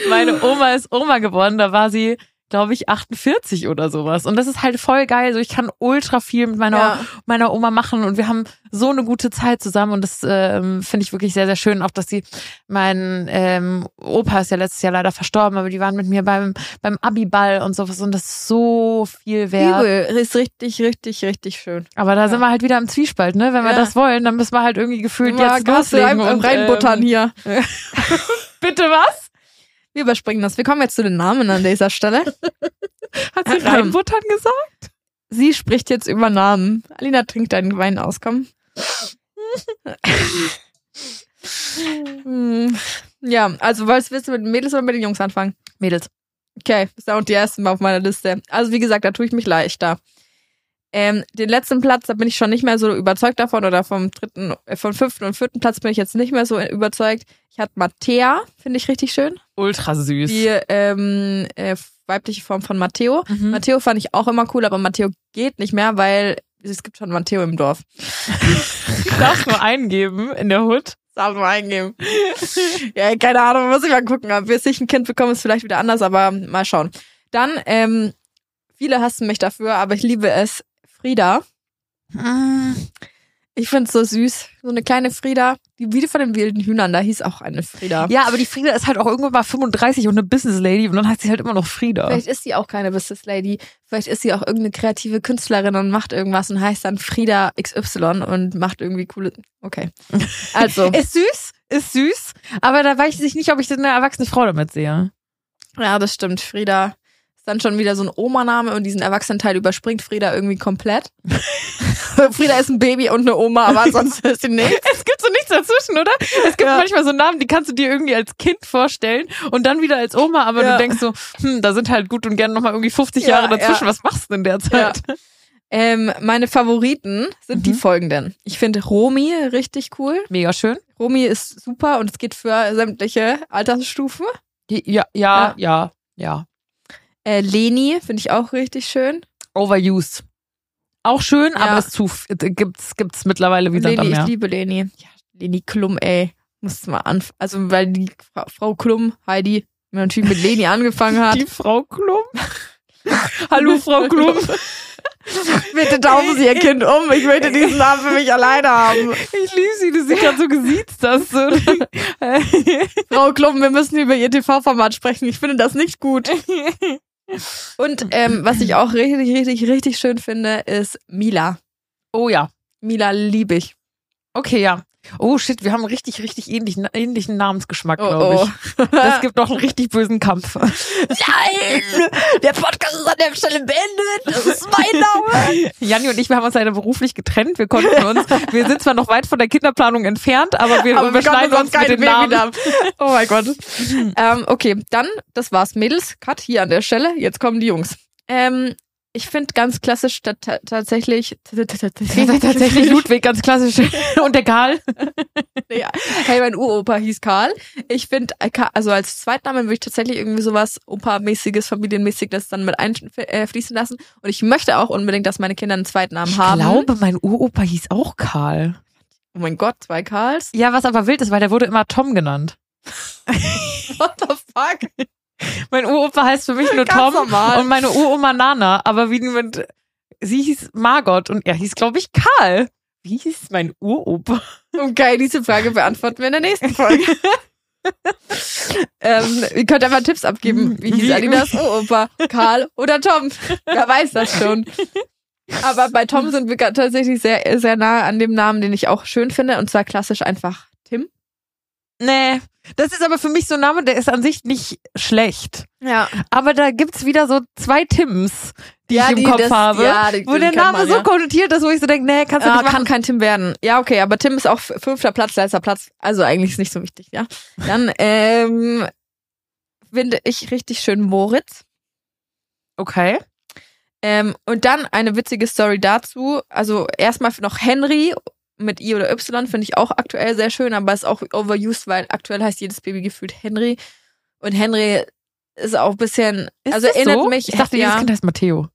Meine Oma ist Oma geworden, da war sie, glaube ich, 48 oder sowas. Und das ist halt voll geil. So, ich kann ultra viel mit meiner, Ja. meiner Oma machen und wir haben so eine gute Zeit zusammen und das ähm, finde ich wirklich sehr, sehr schön. Auch, dass sie, mein ähm, Opa ist ja letztes Jahr leider verstorben, aber die waren mit mir beim, beim Abiball und sowas und das ist so viel wert. Übel. Ist richtig, richtig, richtig schön. Aber da Ja. sind wir halt wieder im Zwiespalt, ne? Wenn wir Ja. das wollen, dann müssen wir halt irgendwie gefühlt Ja, jetzt loslegen rein, und reinbuttern ähm, hier. Bitte was? Wir überspringen das. Wir kommen jetzt zu den Namen an dieser Stelle. Hat sie Ähm. reinbuttern gesagt? Sie spricht jetzt über Namen. Alina trinkt deinen Wein aus, komm. Hm. ja, also was willst du mit den Mädels oder mit den Jungs anfangen? Mädels. Okay, ist auch die ersten Mal auf meiner Liste. Also wie gesagt, da tue ich mich leichter. Ähm, den letzten Platz, da bin ich schon nicht mehr so überzeugt davon oder vom dritten, äh, vom fünften und vierten Platz bin ich jetzt nicht mehr so überzeugt. Ich hatte Mattea, finde ich richtig schön. Ultra süß. Die ähm, äh, weibliche Form von Matteo. Mhm. Matteo fand ich auch immer cool, aber Matteo geht nicht mehr, weil es gibt schon Matteo im Dorf. Ich darf nur eingeben in der Hood. Darf nur eingeben. ja, keine Ahnung, muss ich mal gucken. Ob wir sich ein Kind bekommen, ist vielleicht wieder anders, aber mal schauen. Dann, ähm, viele hassen mich dafür, aber ich liebe es. Frieda. Mm. Ich find's so süß. So eine kleine Frieda. Die Video von den wilden Hühnern, da hieß auch eine Frieda. Ja, aber die Frieda ist halt auch irgendwann mal 35 und eine Business Lady und dann heißt sie halt immer noch Frieda. Vielleicht ist sie auch keine Business Lady. Vielleicht ist sie auch irgendeine kreative Künstlerin und macht irgendwas und heißt dann Frieda XY und macht irgendwie coole. Okay. Also. Ist süß, ist süß, aber da weiß ich nicht, ob ich eine erwachsene Frau damit sehe. ja, das stimmt. Frieda dann schon wieder so ein Oma-Name und diesen Erwachsenenteil überspringt Frieda irgendwie komplett. Frieda ist ein Baby und eine Oma, aber sonst ist sie nichts. Es gibt so nichts dazwischen, oder? Es gibt Ja. manchmal so Namen, die kannst du dir irgendwie als Kind vorstellen und dann wieder als Oma, aber Ja. du denkst so, hm, da sind halt gut und gerne nochmal irgendwie 50 Ja, Jahre dazwischen. Was machst du in der Zeit? Ähm, meine Favoriten sind die Mhm. folgenden. Ich finde Romy richtig cool. Mega schön. Romy ist super und es geht für sämtliche Altersstufen. Ja, ja, ja, ja. ja. Äh, Leni finde ich auch richtig schön. Overused. Auch schön, Ja. aber es zu, äh, gibt's, gibt's mittlerweile wieder Leni, ich liebe Leni. Ja, Leni Klum, ey. Musst mal an, also weil die Fra Frau Klum, Heidi, natürlich mit Leni angefangen hat. Die Frau Klum. Hallo, Frau Klum. Bitte taufen Sie Ihr Kind um. Ich möchte diesen Namen für mich alleine haben. Ich liebe sie, du sie gerade so gesiezt hast. Frau Klum, wir müssen über Ihr TV-Format sprechen. Ich finde das nicht gut. Und ähm, was ich auch richtig, richtig, richtig schön finde, ist Mila. oh ja. Mila liebe ich. Okay, ja. Oh shit, wir haben richtig, richtig ähnlichen, ähnlichen Namensgeschmack, Oh, glaube oh. ich. Das gibt noch einen richtig bösen Kampf. Nein! Der Podcast ist an der Stelle beendet. Das ist mein Name. Janni und ich, wir haben uns leider beruflich getrennt. Wir konnten uns, wir sind zwar noch weit von der Kinderplanung entfernt, aber wir Aber wir überschneiden konnten uns mit den Namen. Babynamen. Oh mein Gott. ähm, okay, dann, das war's, Mädels. Cut hier an der Stelle. Jetzt kommen die Jungs. Ähm, ich finde ganz klassisch ta- ta- tatsächlich. Tatsächlich Ludwig, ganz klassisch. Und der Karl. Ja. Hey, mein Uropa hieß Karl. Ich finde, also als Zweitnamen würde ich tatsächlich irgendwie sowas Opa-mäßiges, Familienmäßiges dann mit einfließen lassen. Und ich möchte auch unbedingt, dass meine Kinder einen Zweitnamen Ich haben. glaube, mein Uropa hieß auch Karl. Oh mein Gott, zwei Karls. Ja, was aber wild ist, weil der wurde immer Tom genannt. What the fuck? Mein Uropa heißt für mich nur Tom und meine Uroma Nana, aber wie mit, sie hieß Margot und er hieß, glaube ich, Karl. Wie hieß mein Uropa? Okay, diese Frage beantworten wir in der nächsten Folge. ähm, ihr könnt einfach Tipps abgeben. Wie hieß Adidas Uropa? Karl oder Tom? Wer weiß das schon. Aber bei Tom sind wir tatsächlich sehr, sehr nah an dem Namen, den ich auch schön finde. Und zwar klassisch einfach Tim. Nee, das ist aber für mich so ein Name, der ist an sich nicht schlecht. Ja. Aber da gibt's wieder so zwei Tims, die Ja, ich im die Kopf das- habe, ja, die- wo der Name man, so ja. konnotiert ist, wo ich so denke, nee, kannst du Ah, nicht kann machen. kein Tim werden. Ja, okay, aber Tim ist auch fünfter Platz, letzter Platz. Also eigentlich ist nicht so wichtig, ja. Dann ähm, finde ich richtig schön Moritz. Okay. Ähm, und dann eine witzige Story dazu. Also erstmal noch Henry mit I oder Y finde ich auch aktuell sehr schön, aber ist auch overused, weil aktuell heißt jedes Baby gefühlt Henry. Und Henry ist auch ein bisschen, Ist also erinnert so? mich, Ich dachte, jedes ja, Kind heißt Matteo.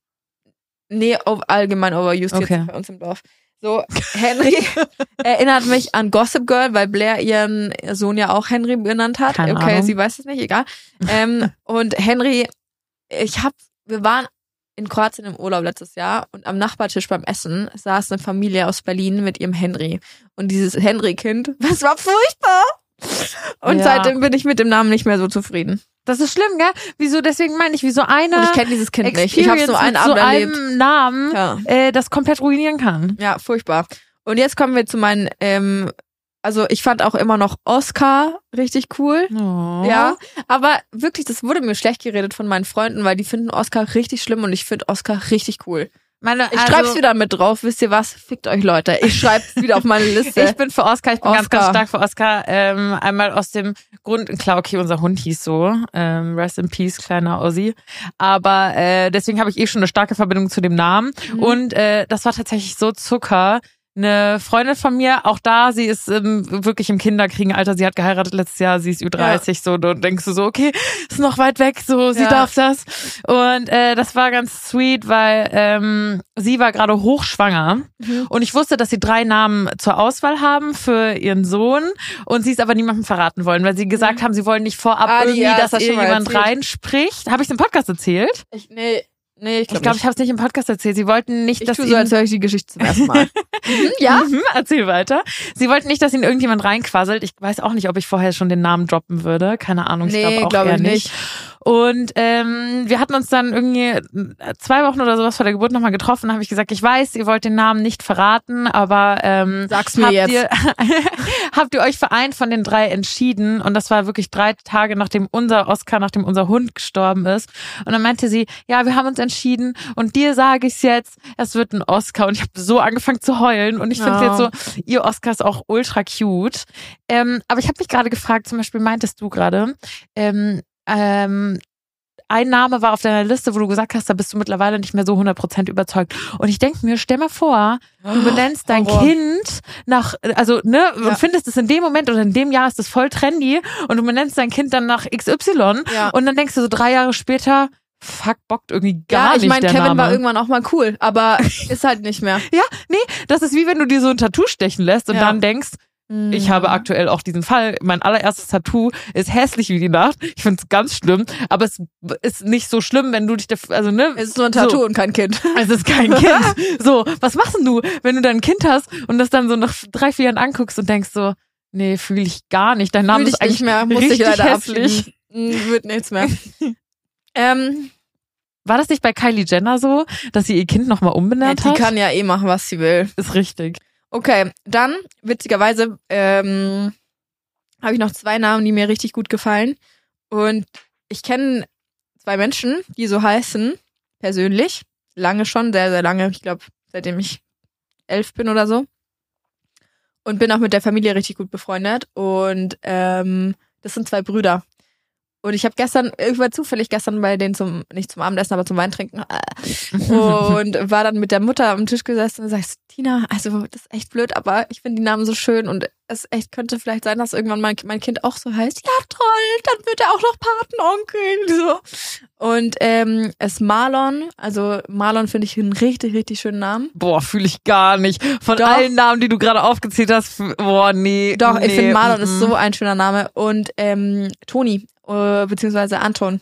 nee, allgemein overused Okay. jetzt bei uns im Dorf. So, Henry erinnert mich an Gossip Girl, weil Blair ihren Sohn ja auch Henry benannt hat. Keine okay, Ahnung. sie weiß es nicht, egal. Ähm, und Henry, ich hab, wir waren in Kroatien im Urlaub letztes Jahr und am Nachbartisch beim Essen saß eine Familie aus Berlin mit ihrem Henry. Und dieses Henry-Kind, das war furchtbar. Und Ja. seitdem bin ich mit dem Namen nicht mehr so zufrieden. Das ist schlimm, gell? Wieso, deswegen meine ich, wie so eine Und ich kenne dieses Kind nicht. Ich habe Experience nur einen mit so Abend erlebt. einem Namen, Ja. äh, das komplett ruinieren kann. Ja, furchtbar. Und jetzt kommen wir zu meinen, ähm, also ich fand auch immer noch Oscar richtig cool. Oh. Ja, aber wirklich, das wurde mir schlecht geredet von meinen Freunden, weil die finden Oscar richtig schlimm und ich finde Oscar richtig cool. Meine, Ich also, schreib's wieder mit drauf, wisst ihr was? Fickt euch Leute. Ich schreib's wieder auf meine Liste. Ich bin für Oscar, ich bin ganz, ganz Oscar. stark für Oscar. Ähm, einmal aus dem Grund, klar, okay, unser Hund hieß so. Ähm, rest in peace, kleiner Ossi. Aber äh, deswegen habe ich eh schon eine starke Verbindung zu dem Namen. Mhm. Und äh, das war tatsächlich so Zucker, eine Freundin von mir, auch da, sie ist ähm, wirklich im Kinderkriegenalter, sie hat geheiratet letztes Jahr, sie ist Ü30, ja. so, du denkst du so, okay, ist noch weit weg, so, sie ja. darf das. Und äh, das war ganz sweet, weil ähm, sie war gerade hochschwanger mhm. und ich wusste, dass sie drei Namen zur Auswahl haben für ihren Sohn und sie es aber niemandem verraten wollen, weil sie gesagt mhm. haben, sie wollen nicht vorab ah, irgendwie, ja, dass das irgendjemand reinspricht. Habe ich es im Podcast erzählt? Ich, nee, Nee, ich glaube, ich, glaub, ich habe es nicht im Podcast erzählt. Sie wollten nicht, ich dass tue so, als höre ich die Geschichte zum ersten Mal. mhm, ja, mhm, erzähl weiter. Sie wollten nicht, dass ihnen irgendjemand reinquasselt. Ich weiß auch nicht, ob ich vorher schon den Namen droppen würde. Keine Ahnung, ich nee, glaube auch glaub eher nicht. nicht. Und ähm, wir hatten uns dann irgendwie zwei Wochen oder sowas vor der Geburt nochmal getroffen. habe ich gesagt, ich weiß, ihr wollt den Namen nicht verraten, aber ähm, sag's mir habt jetzt. Ihr, habt ihr euch für einen von den drei entschieden? Und das war wirklich drei Tage, nachdem unser Oscar, nachdem unser Hund gestorben ist. Und dann meinte sie, ja, wir haben uns entschieden und dir sage ich's jetzt, es wird ein Oscar. Und ich habe so angefangen zu heulen. Und ich finde oh. jetzt so, ihr Oscar ist auch ultra cute. Ähm, aber ich habe mich gerade gefragt, zum Beispiel meintest du gerade, ähm, ähm, ein Name war auf deiner Liste, wo du gesagt hast, da bist du mittlerweile nicht mehr so 100% überzeugt. Und ich denke mir, stell mal vor, du benennst dein Horror. Kind nach, also, ne, ja. und findest es in dem Moment oder in dem Jahr ist es voll trendy und du benennst dein Kind dann nach XY ja. und dann denkst du so drei Jahre später, fuck, bockt irgendwie gar nicht. Ja, ich meine, Kevin Name. war irgendwann auch mal cool, aber ist halt nicht mehr. ja, nee, das ist wie wenn du dir so ein Tattoo stechen lässt und ja. dann denkst, ich habe mhm. aktuell auch diesen Fall. Mein allererstes Tattoo ist hässlich wie die Nacht. Ich finde es ganz schlimm, aber es ist nicht so schlimm, wenn du dich dafür, also ne? Es ist nur ein Tattoo so. und kein Kind. Es ist kein Kind. so, was machst denn du, wenn du dein Kind hast und das dann so nach drei, vier Jahren anguckst und denkst so, nee, fühle ich gar nicht. Dein Name ist eigentlich nicht mehr, muss ich leider hässlich. Abschieben. Wird nichts mehr. ähm, war das nicht bei Kylie Jenner so, dass sie ihr Kind nochmal umbenannt ja, die hat? Die kann ja eh machen, was sie will. Ist richtig. Okay, dann witzigerweise ähm, habe ich noch zwei Namen, die mir richtig gut gefallen. Und ich kenne zwei Menschen, die so heißen, persönlich. Lange schon, sehr, sehr lange. Ich glaube, seitdem ich elf bin oder so. Und bin auch mit der Familie richtig gut befreundet. Und ähm, das sind zwei Brüder. Und ich habe gestern, irgendwann zufällig gestern bei denen zum, nicht zum Abendessen, aber zum Weintrinken, äh, und war dann mit der Mutter am Tisch gesessen und sagst, Tina, also das ist echt blöd, aber ich finde die Namen so schön und es echt könnte vielleicht sein, dass irgendwann mein, mein Kind auch so heißt. Ja, toll, dann wird er auch noch Patenonkel. So. Und ähm, es Marlon, also Marlon finde ich einen richtig, richtig schönen Namen. Boah, fühle ich gar nicht. Von Doch. allen Namen, die du gerade aufgezählt hast, boah, nee. Doch, nee. ich finde Marlon mm -mm. ist so ein schöner Name. Und ähm, Toni, äh, beziehungsweise Anton.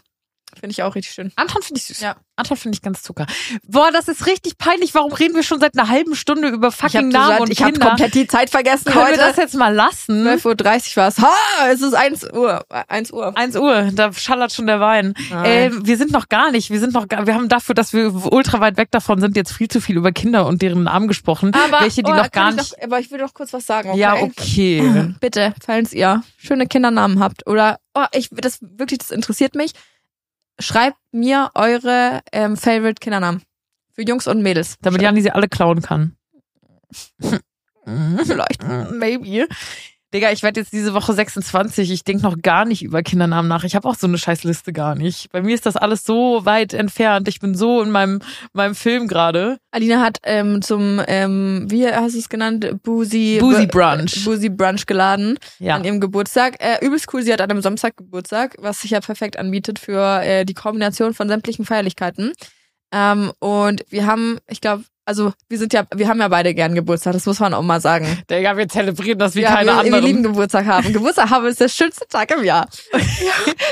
Finde ich auch richtig schön. Anton finde ich süß. Ja. Anton finde ich ganz zucker. Boah, das ist richtig peinlich. Warum reden wir schon seit einer halben Stunde über fucking ich Namen gesagt, und ich habe komplett die Zeit vergessen Können heute. wir das jetzt mal lassen? 12.30 Uhr war es. Ha, es ist 1 Uhr. 1 Uhr. 1 Uhr, da schallert schon der Wein. Äh, wir sind noch gar nicht. Wir sind noch gar, wir haben dafür, dass wir ultra weit weg davon sind, jetzt viel zu viel über Kinder und deren Namen gesprochen. Aber, welche, die oh, noch gar nicht. Doch, aber ich will doch kurz was sagen, okay? Ja, okay. Bitte, falls ihr schöne Kindernamen habt oder, oh, ich, das wirklich, das interessiert mich schreibt mir eure ähm, Favorite Kindernamen. Für Jungs und Mädels. Damit Jani sie alle klauen kann. Vielleicht. Maybe. Digga, ich werde jetzt diese Woche 26. Ich denk noch gar nicht über Kindernamen nach. Ich habe auch so eine Scheißliste gar nicht. Bei mir ist das alles so weit entfernt. Ich bin so in meinem, meinem Film gerade. Alina hat ähm, zum, ähm, wie hast du es genannt? Boozy, Boozy Brunch. Boozy Brunch geladen ja. an ihrem Geburtstag. Äh, übelst cool, sie hat an einem Samstag Geburtstag, was sich ja perfekt anbietet für äh, die Kombination von sämtlichen Feierlichkeiten. Ähm, und wir haben, ich glaube, also wir sind ja, wir haben ja beide gern Geburtstag, das muss man auch mal sagen. Digga, wir zelebrieren das wie ja, keine wir, anderen. Wir lieben Geburtstag haben. Geburtstag haben ist der schönste Tag im Jahr.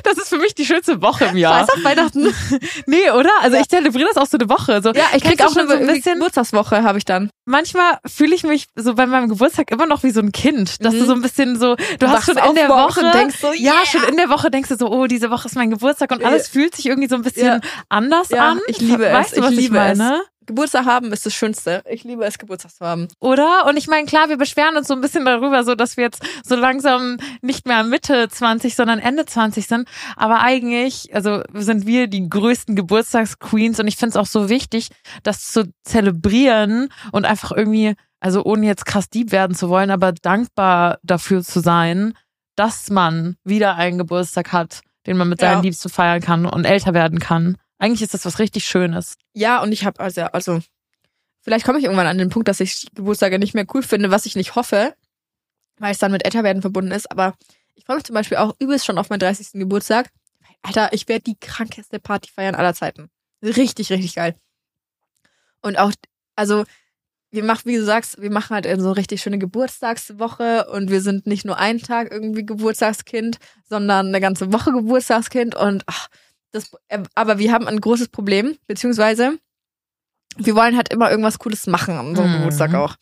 das ist für mich die schönste Woche im Jahr. Weiß auf Weihnachten. nee, oder? Also ja. ich zelebriere das auch so eine Woche. So, ja, ich krieg auch eine so ein bisschen Geburtstagswoche habe ich dann. Manchmal fühle ich mich so bei meinem Geburtstag immer noch wie so ein Kind, dass mhm. du so ein bisschen so, du, du hast schon in der Woche, denkst so, yeah. ja, schon in der Woche denkst du so, oh, diese Woche ist mein Geburtstag und alles fühlt sich irgendwie so ein bisschen anders an. Ich liebe weißt es. Du, was ich liebe ich meine? es. Geburtstag haben ist das Schönste. Ich liebe es, Geburtstag zu haben. Oder? Und ich meine, klar, wir beschweren uns so ein bisschen darüber, so dass wir jetzt so langsam nicht mehr Mitte 20, sondern Ende 20 sind. Aber eigentlich, also sind wir die größten Geburtstagsqueens und ich finde es auch so wichtig, das zu zelebrieren und einfach irgendwie, also ohne jetzt krass deep werden zu wollen, aber dankbar dafür zu sein, dass man wieder einen Geburtstag hat, den man mit seinen ja. Liebsten feiern kann und älter werden kann. Eigentlich ist das was richtig Schönes. Ja, und ich habe also, also vielleicht komme ich irgendwann an den Punkt, dass ich Geburtstage nicht mehr cool finde, was ich nicht hoffe, weil es dann mit Älterwerden verbunden ist. Aber ich freue mich zum Beispiel auch übelst schon auf meinen 30. Geburtstag. Alter, ich werde die krankeste Party feiern aller Zeiten. Richtig, richtig geil. Und auch, also, wir machen, wie du sagst, wir machen halt so richtig schöne Geburtstagswoche und wir sind nicht nur einen Tag irgendwie Geburtstagskind, sondern eine ganze Woche Geburtstagskind und ach, das, äh, aber wir haben ein großes Problem, beziehungsweise wir wollen halt immer irgendwas Cooles machen an einem Mhm. Geburtstag auch.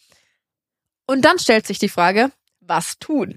Und dann stellt sich die Frage, was tun?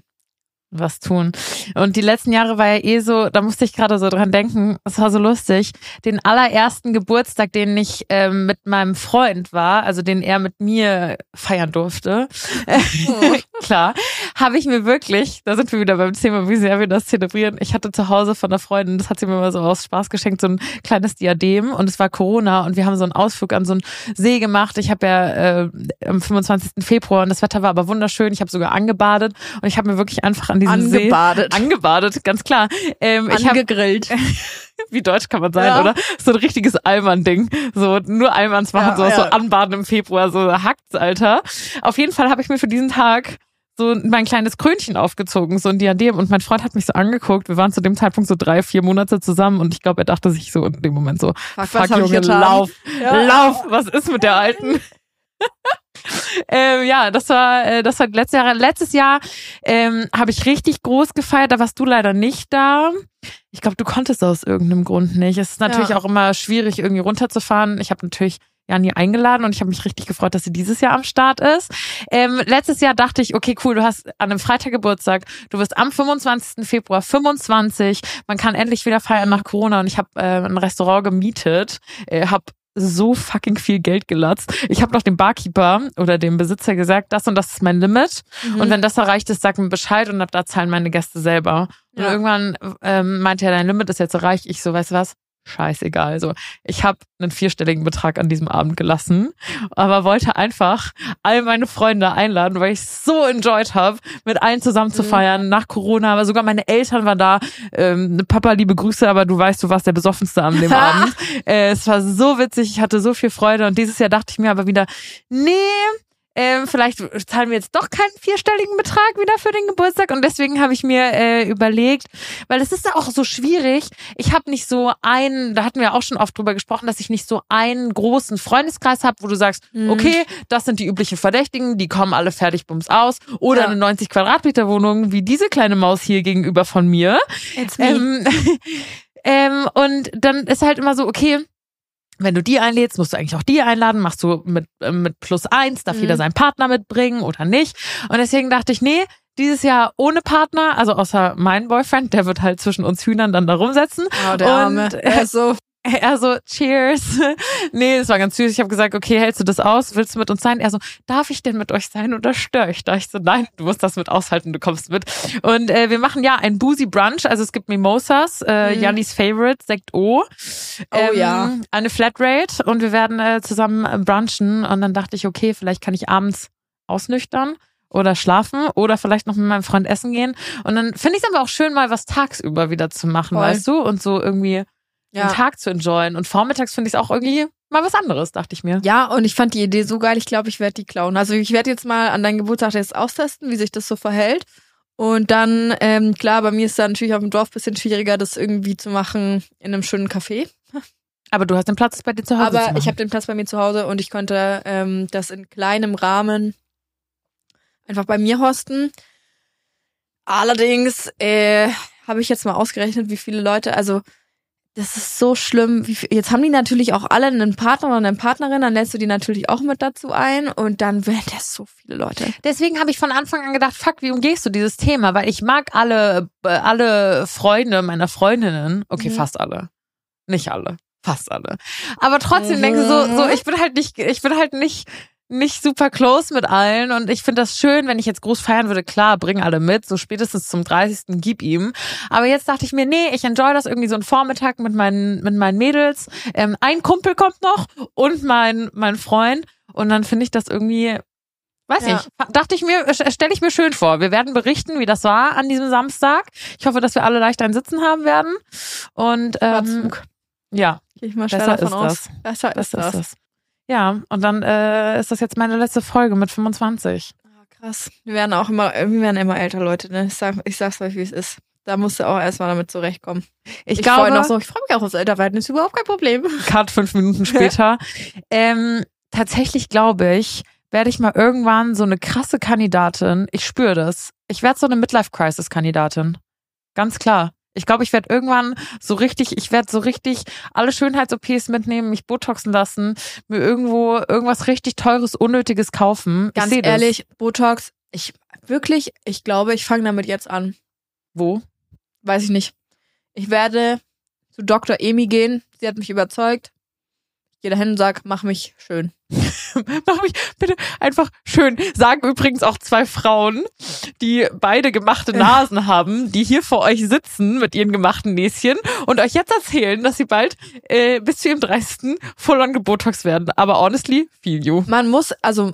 Was tun. Und die letzten Jahre war ja eh so, da musste ich gerade so dran denken, es war so lustig, den allerersten Geburtstag, den ich ähm, mit meinem Freund war, also den er mit mir feiern durfte, klar, habe ich mir wirklich, da sind wir wieder beim Thema, wie sehr wir das zelebrieren, ich hatte zu Hause von einer Freundin, das hat sie mir mal so aus Spaß geschenkt, so ein kleines Diadem und es war Corona und wir haben so einen Ausflug an so einen See gemacht. Ich habe ja äh, am 25. Februar und das Wetter war aber wunderschön, ich habe sogar angebadet und ich habe mir wirklich einfach an diesem Angebadet. See angebadet, ganz klar. Ähm, ich habe Angegrillt. wie deutsch kann man sein, Ja. oder? So ein richtiges Allmann-Ding. So nur Allmanns machen Ja, so, so ja. anbaden im Februar, so hackt's, Alter. Auf jeden Fall habe ich mir für diesen Tag so mein kleines Krönchen aufgezogen, so ein Diadem. Und mein Freund hat mich so angeguckt. Wir waren zu dem Zeitpunkt so drei, vier Monate zusammen und ich glaube, er dachte sich so in dem Moment so, Fuck, fuck, was hab ich Junge, lauf, Ja. lauf, was ist mit der Alten? ähm, ja, das war äh, das war letztes Jahr. Letztes Jahr ähm, habe ich richtig groß gefeiert, da warst du leider nicht da. Ich glaube, du konntest aus irgendeinem Grund nicht. Es ist natürlich Ja. auch immer schwierig, irgendwie runterzufahren. Ich habe natürlich Jani eingeladen und ich habe mich richtig gefreut, dass sie dieses Jahr am Start ist. Ähm, letztes Jahr dachte ich, okay, cool, du hast an einem Freitag Geburtstag, du wirst am 25. Februar 25, man kann endlich wieder feiern nach Corona und ich habe äh, ein Restaurant gemietet, äh, habe so fucking viel Geld gelatzt. Ich habe noch dem Barkeeper oder dem Besitzer gesagt, das und das ist mein Limit. Mhm. Und wenn das erreicht ist, sag mir Bescheid und ab da zahlen meine Gäste selber. Und Ja. irgendwann ähm, meinte er, dein Limit ist jetzt erreicht. Ich so, weißt du was? Scheißegal. Also ich habe einen vierstelligen Betrag an diesem Abend gelassen, aber wollte einfach all meine Freunde einladen, weil ich so enjoyed habe, mit allen zusammen zu Mhm. feiern nach Corona. Aber sogar meine Eltern waren da. Ähm, Papa, liebe Grüße, aber du weißt, du warst der besoffenste an dem Abend. Äh, es war so witzig, ich hatte so viel Freude und dieses Jahr dachte ich mir aber wieder, nee, ähm, vielleicht zahlen wir jetzt doch keinen vierstelligen Betrag wieder für den Geburtstag und deswegen habe ich mir äh, überlegt, weil es ist ja auch so schwierig. Ich habe nicht so einen, da hatten wir auch schon oft drüber gesprochen, dass ich nicht so einen großen Freundeskreis habe, wo du sagst, Mhm. okay, das sind die üblichen Verdächtigen, die kommen alle fertig bums aus oder Ja. eine 90 Quadratmeter Wohnung wie diese kleine Maus hier gegenüber von mir. It's Ähm, ähm, und dann ist halt immer so, okay, wenn du die einlädst, musst du eigentlich auch die einladen, machst du mit, äh, mit plus eins, darf Mhm. jeder seinen Partner mitbringen oder nicht. Und deswegen dachte ich, nee, dieses Jahr ohne Partner, also außer mein Boyfriend, der wird halt zwischen uns Hühnern dann da rumsetzen. Oh, der Und, Arme. Er ist so, Er so, cheers. Nee, das war ganz süß. Ich habe gesagt, okay, hältst du das aus? Willst du mit uns sein? Er so, darf ich denn mit euch sein oder störe ich da? Ich so, nein, du musst das mit aushalten, du kommst mit. Und äh, wir machen ja ein Boozy Brunch. Also es gibt Mimosas, äh, Mhm. Jannis Favorite, Sekt O. Oh ja. Eine Flatrate und wir werden äh, zusammen äh, brunchen. Und dann dachte ich, okay, vielleicht kann ich abends ausnüchtern oder schlafen oder vielleicht noch mit meinem Freund essen gehen. Und dann finde ich es aber auch schön, mal was tagsüber wieder zu machen, Voll. weißt du? Und so irgendwie den ja. Tag zu enjoyen. Und vormittags finde ich es auch irgendwie mal was anderes, dachte ich mir. Ja, und ich fand die Idee so geil, ich glaube, ich werde die klauen. Also ich werde jetzt mal an deinen Geburtstag jetzt austesten, wie sich das so verhält. Und dann, ähm, klar, bei mir ist dann natürlich auf dem Dorf ein bisschen schwieriger, das irgendwie zu machen in einem schönen Café. Aber du hast den Platz bei dir zu Hause. zu Aber machen. ich habe den Platz bei mir zu Hause und ich konnte ähm, das in kleinem Rahmen einfach bei mir hosten. Allerdings äh, habe ich jetzt mal ausgerechnet, wie viele Leute, also das ist so schlimm. Jetzt haben die natürlich auch alle einen Partner oder eine Partnerin, dann lädst du die natürlich auch mit dazu ein und dann werden das so viele Leute. Deswegen habe ich von Anfang an gedacht, fuck, wie umgehst du dieses Thema? Weil ich mag alle, äh, alle Freunde meiner Freundinnen. Okay, Mhm. fast alle. Nicht alle. Fast alle. Aber trotzdem denke ich so, so, Mhm. ich bin halt nicht, ich bin halt nicht, nicht super close mit allen und ich finde das schön, wenn ich jetzt groß feiern würde, klar, bring alle mit, so spätestens zum 30. gib ihm. Aber jetzt dachte ich mir, nee, ich enjoy das irgendwie so einen Vormittag mit meinen, mit meinen Mädels. Ähm, ein Kumpel kommt noch und mein, mein Freund und dann finde ich das irgendwie, weiß Ja. nicht, dachte ich mir, stelle ich mir schön vor. Wir werden berichten, wie das war an diesem Samstag. Ich hoffe, dass wir alle leicht ein Sitzen haben werden und ähm, ja, Gehe ich mal Besser schwer davon ist aus. das. Besser das ist das. ist das. Ja, und dann äh, ist das jetzt meine letzte Folge mit 25. Ah, krass. Wir werden auch immer, wir werden immer älter, Leute. Ne? Ich, sag, ich sag's euch, wie es ist. Da musst du auch erstmal damit zurechtkommen. Ich, Ich glaube, freue noch so, ich freue mich auch aufs Älterwerden, ist überhaupt kein Problem. Cut fünf Minuten später. ähm, tatsächlich glaube ich, werde ich mal irgendwann so eine krasse Kandidatin. Ich spüre das. Ich werde so eine Midlife-Crisis-Kandidatin. Ganz klar. Ich glaube, ich werde irgendwann so richtig, ich werde so richtig alle Schönheits-OPs mitnehmen, mich botoxen lassen, mir irgendwo irgendwas richtig teures, unnötiges kaufen. Ganz seh das. ehrlich, Botox, ich wirklich, ich glaube, ich fange damit jetzt an. Wo? Weiß ich nicht. Ich werde zu Dr. Emi gehen. Sie hat mich überzeugt. Gehe dahin und sag, mach mich schön. Mach mich bitte einfach schön. Sagen übrigens auch zwei Frauen, die beide gemachte Nasen haben, die hier vor euch sitzen mit ihren gemachten Näschen und euch jetzt erzählen, dass sie bald äh, bis zu ihrem 30. voll gebotox werden. Aber honestly, feel you. Man muss, also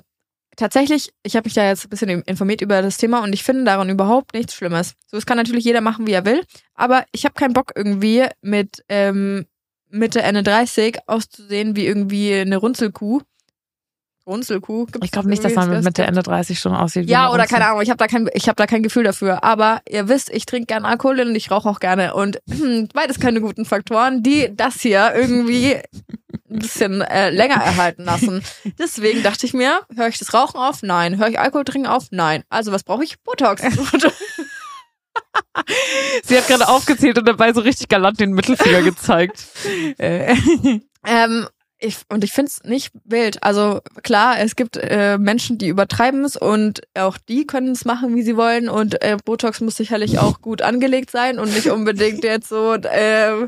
tatsächlich, ich habe mich da jetzt ein bisschen informiert über das Thema und ich finde daran überhaupt nichts Schlimmes. So, es kann natürlich jeder machen, wie er will, aber ich habe keinen Bock irgendwie mit ähm, Mitte, Ende 30 auszusehen wie irgendwie eine Runzelkuh. Runzelkuh? Gibt's Ich glaube nicht, dass man mit Mitte, Ende 30 schon aussieht. wie Ja, oder keine Ahnung, ich habe da kein ich habe da kein Gefühl dafür, aber ihr wisst, ich trinke gerne Alkohol und ich rauche auch gerne und hm, beides keine guten Faktoren, die das hier irgendwie ein bisschen äh, länger erhalten lassen. Deswegen dachte ich mir, höre ich das Rauchen auf? Nein. Höre ich Alkohol trinken auf? Nein. Also was brauche ich? Botox. Sie hat gerade aufgezählt und dabei so richtig galant den Mittelfinger gezeigt. äh, ähm, ich, und ich find's nicht wild. Also klar, es gibt äh, Menschen, die übertreiben es und auch die können es machen, wie sie wollen. Und äh, Botox muss sicherlich auch gut angelegt sein und nicht unbedingt jetzt so äh,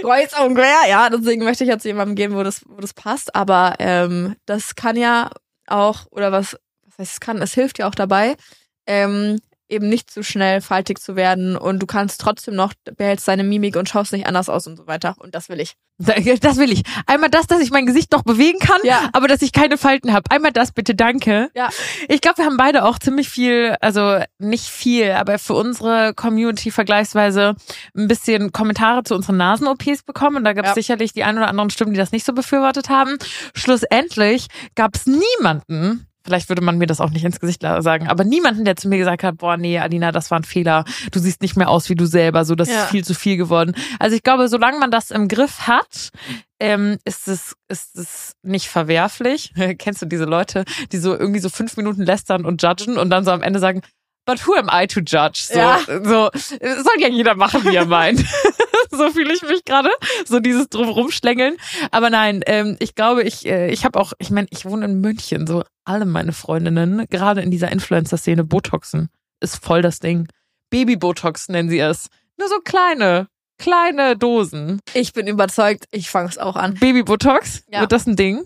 kreuz und quer. Ja, deswegen möchte ich jetzt jemandem geben, wo das, wo das passt. Aber ähm, das kann ja auch, oder was, was heißt es kann, es hilft ja auch dabei, ähm, eben nicht zu schnell faltig zu werden und du kannst trotzdem noch, behältst deine Mimik und schaust nicht anders aus und so weiter. Und das will ich. das will ich. Einmal das, dass ich mein Gesicht noch bewegen kann, Ja. aber dass ich keine Falten habe. Einmal das, bitte, danke. Ja. Ich glaube, wir haben beide auch ziemlich viel, also nicht viel, aber für unsere Community vergleichsweise ein bisschen Kommentare zu unseren Nasen-OPs bekommen. Und da gab es Ja. sicherlich die ein oder anderen Stimmen, die das nicht so befürwortet haben. Schlussendlich gab es niemanden, vielleicht würde man mir das auch nicht ins Gesicht sagen, aber niemanden, der zu mir gesagt hat, boah, nee, Alina, das war ein Fehler. Du siehst nicht mehr aus wie du selber, so das Ja. ist viel zu viel geworden. Also ich glaube, solange man das im Griff hat, ähm, ist es ist es nicht verwerflich. Kennst du diese Leute, die so irgendwie so fünf Minuten lästern und judgen und dann so am Ende sagen, but who am I to judge? So, Ja. so soll ja jeder machen, wie er meint. so fühle ich mich gerade, so dieses drum rumschlängeln. Aber nein, ähm, ich glaube, ich äh, ich habe auch, ich meine, ich wohne in München, so alle meine Freundinnen, gerade in dieser Influencer-Szene, Botoxen ist voll das Ding. Baby-Botox nennen sie es. Nur so kleine, kleine Dosen. Ich bin überzeugt, ich fange es auch an. Baby-Botox, Ja. wird das ein Ding?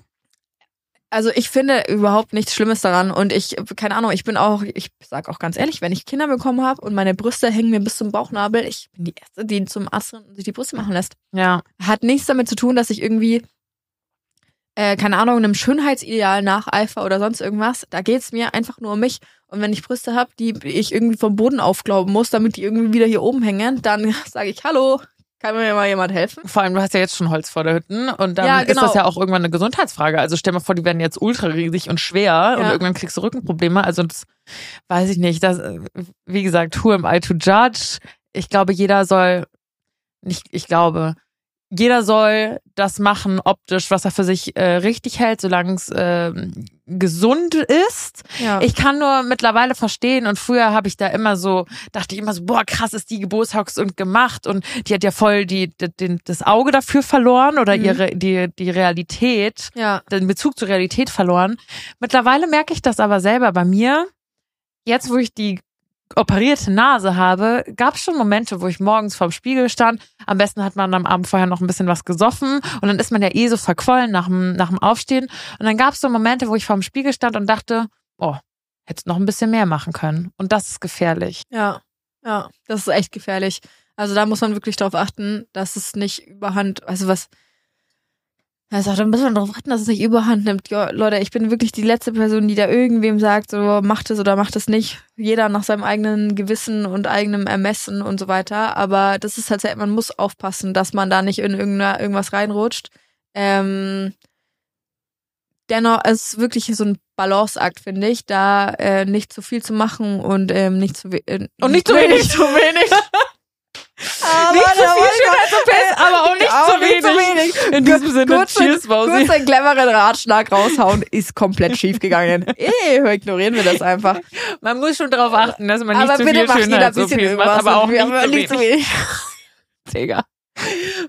Also ich finde überhaupt nichts Schlimmes daran und ich, keine Ahnung, ich bin auch, ich sag auch ganz ehrlich, wenn ich Kinder bekommen habe und meine Brüste hängen mir bis zum Bauchnabel, ich bin die Erste, die zum Arzt rennt und sich die Brüste machen lässt. Ja. Hat nichts damit zu tun, dass ich irgendwie, äh, keine Ahnung, einem Schönheitsideal nacheifer oder sonst irgendwas. Da geht's mir einfach nur um mich. Und wenn ich Brüste habe, die ich irgendwie vom Boden aufglauben muss, damit die irgendwie wieder hier oben hängen, dann sage ich, hallo, kann mir mal jemand helfen? Vor allem, du hast ja jetzt schon Holz vor der Hütten und dann Ja, ist genau. das ja auch irgendwann eine Gesundheitsfrage. Also stell mal vor, die werden jetzt ultra riesig und schwer und Ja. irgendwann kriegst du Rückenprobleme. Also das weiß ich nicht. Das, wie gesagt, who am I to judge? Ich glaube, jeder soll, nicht, ich glaube, jeder soll das machen optisch, was er für sich äh, richtig hält, solange es ähm, gesund ist. Ja. Ich kann nur mittlerweile verstehen und früher habe ich da immer so, dachte ich immer so, boah, krass ist die Geburtshox und gemacht und die hat ja voll die, die, den- das Auge dafür verloren oder Mhm. ihre, die, die Realität, ja. den Bezug zur Realität verloren. Mittlerweile merke ich das aber selber bei mir. Jetzt, wo ich die operierte Nase habe, gab es schon Momente, wo ich morgens vorm Spiegel stand. Am besten hat man am Abend vorher noch ein bisschen was gesoffen und dann ist man ja eh so verquollen nach dem, nach dem Aufstehen. Und dann gab es so Momente, wo ich vorm Spiegel stand und dachte, oh, hättest noch ein bisschen mehr machen können. Und das ist gefährlich. Ja, ja, das ist echt gefährlich. Also da muss man wirklich drauf achten, dass es nicht überhand, also was, also da muss man drauf achten, dass es nicht überhand nimmt. Ja, Leute, ich bin wirklich die letzte Person, die da irgendwem sagt, so macht es oder macht es nicht. Jeder nach seinem eigenen Gewissen und eigenem Ermessen und so weiter. Aber das ist halt, man muss aufpassen, dass man da nicht in irgendeiner, irgendwas reinrutscht. Ähm, dennoch, es ist wirklich so ein Balanceakt, finde ich, da äh, nicht zu viel zu machen und ähm, nicht zu we äh, Und nicht zu wenig. zu wenig. Aber Nicht zu viel Schönheits-OPs, aber auch nicht zu wenig. In diesem Sinne, kurz, cheers, kurz Mausi. einen cleveren Ratschlag raushauen, ist komplett schief gegangen. Eh, ignorieren wir das einfach. Man muss schon darauf achten, dass man nicht aber zu bitte viel Schönheits-OPs bisschen macht, aber auch nicht, zu wenig. wenig. Digga.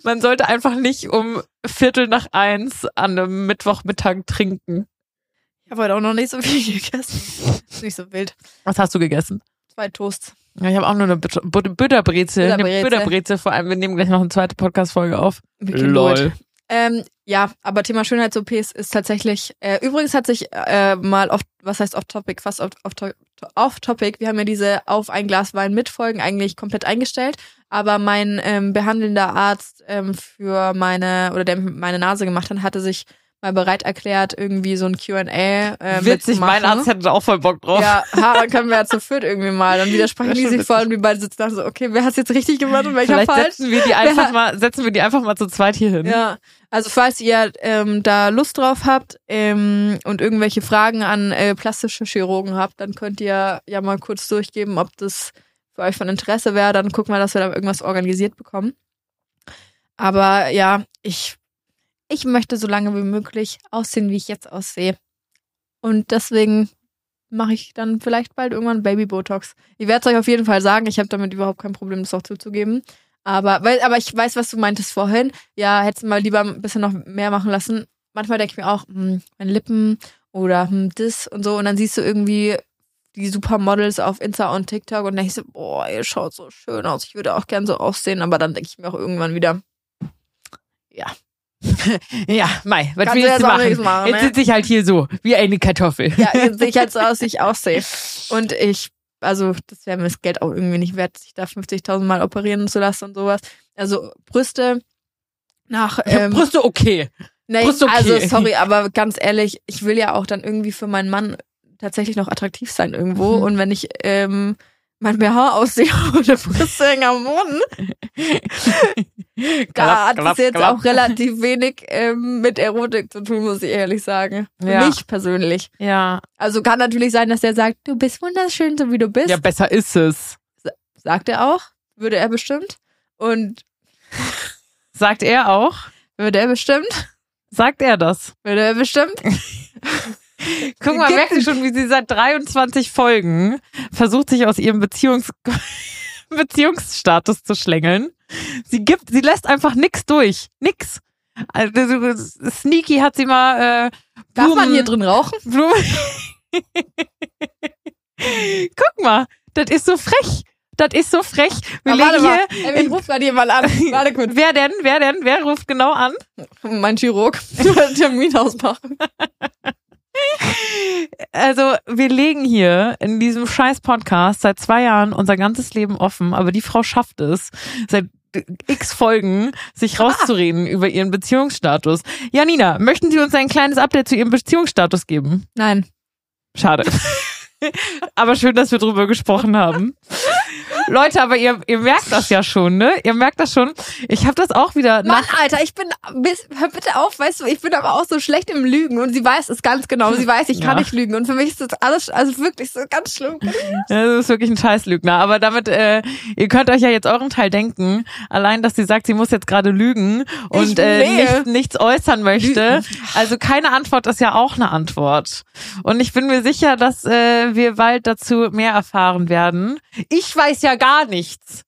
Man sollte einfach nicht um Viertel nach eins an einem Mittwochmittag trinken. Ich habe heute auch noch nicht so viel gegessen. Ist nicht so wild. Was hast du gegessen? Zwei Toasts. Ja, ich habe auch nur eine Butterbrezel. Eine Butterbrezel. Vor allem, wir nehmen gleich noch eine zweite Podcast-Folge auf. It. Ähm, ja, aber Thema Schönheits-OPs ist tatsächlich, äh, übrigens hat sich äh, mal oft, was heißt off-topic, fast off- off- off-topic, wir haben ja diese auf ein Glas Wein mit Folgen eigentlich komplett eingestellt, aber mein ähm, behandelnder Arzt ähm, für meine, oder der meine Nase gemacht hat, hatte sich mal bereit erklärt, irgendwie so ein Q&A äh, Witzig, mein. Arzt hätte auch voll Bock drauf. Ja, ha, dann können wir ja zu viert irgendwie mal. Dann widersprechen die sich voll und wir beide sitzen da so, okay, wer hat's jetzt richtig gemacht und welcher Vielleicht falsch? setzen wir die einfach mal, setzen wir die einfach mal zu zweit hier hin. Ja, also falls ihr ähm, da Lust drauf habt ähm, und irgendwelche Fragen an äh, plastische Chirurgen habt, dann könnt ihr ja mal kurz durchgeben, ob das für euch von Interesse wäre. Dann gucken wir, dass wir da irgendwas organisiert bekommen. Aber ja, ich, ich möchte so lange wie möglich aussehen, wie ich jetzt aussehe. Und deswegen mache ich dann vielleicht bald irgendwann Baby-Botox. Ich werde es euch auf jeden Fall sagen. Ich habe damit überhaupt kein Problem, das auch zuzugeben. Aber, weil, aber ich weiß, was du meintest vorhin. Ja, hättest du mal lieber ein bisschen noch mehr machen lassen. Manchmal denke ich mir auch, hm, meine Lippen oder hm, das und so. Und dann siehst du irgendwie die Supermodels auf Insta und TikTok und denkst so, boah, ihr schaut so schön aus. Ich würde auch gern so aussehen. Aber dann denke ich mir auch irgendwann wieder, Ja, Mai, was Kannst willst du jetzt machen? machen, Jetzt ne? sitze ich halt hier so, wie eine Kartoffel. ja, jetzt sehe ich halt so aus, wie ich aussehe. Und ich, also, das wäre mir das Geld auch irgendwie nicht wert, sich da 50.000 Mal operieren zu lassen und sowas. Also, Brüste nach, ähm, Brüste okay. Nee, Brust okay. also sorry, aber ganz ehrlich, ich will ja auch dann irgendwie für meinen Mann tatsächlich noch attraktiv sein irgendwo. Mhm. Und wenn ich ähm, mein BH aussehe ohne Brüste hängen am Boden, da hat es jetzt klapp. auch relativ wenig ähm, mit Erotik zu tun, muss ich ehrlich sagen. Für Ja. mich persönlich. Ja. Also kann natürlich sein, dass der sagt, du bist wunderschön, so wie du bist. Ja, besser ist es. Sagt er auch. Würde er bestimmt. Und Sagt er auch. würde er bestimmt. Sagt er das. Würde er bestimmt. Guck mal, merkst du schon, wie sie seit 23 Folgen versucht, sich aus ihrem Beziehungs Beziehungsstatus zu schlängeln. Sie gibt, sie lässt einfach nix durch. Nix. Also, Sneaky hat sie mal äh, Darf man Blumen- hier drin rauchen? Blumen. Guck mal, das ist so frech. Das ist so frech. Wir Aber warte legen mal, hier. ey, ich ruf gerade jemand an. Warte kurz. Wer denn? Wer denn? Wer ruft genau an? Mein Chirurg. Termin ausmachen. Also, wir legen hier in diesem scheiß Podcast seit zwei Jahren unser ganzes Leben offen, aber die Frau schafft es, seit x Folgen sich rauszureden über ihren Beziehungsstatus. Janina, möchten Sie uns ein kleines Update zu Ihrem Beziehungsstatus geben? Nein. Schade. aber schön, dass wir drüber gesprochen haben. Leute, aber ihr, ihr merkt das ja schon, ne? Ihr merkt das schon. Ich habe das auch wieder Mann. Alter, ich bin, hör bitte auf, weißt du, ich bin aber auch so schlecht im Lügen und sie weiß es ganz genau. Sie weiß, ich kann Ja. nicht lügen und für mich ist das alles, also wirklich so ganz schlimm. Das ist wirklich ein Scheißlügner. Aber damit, äh, ihr könnt euch ja jetzt euren Teil denken. Allein, dass sie sagt, sie muss jetzt gerade lügen und Ich- äh, nee. nicht, nichts äußern möchte. Also keine Antwort ist ja auch eine Antwort. Und ich bin mir sicher, dass äh, wir bald dazu mehr erfahren werden. Ich weiß ja gar nichts.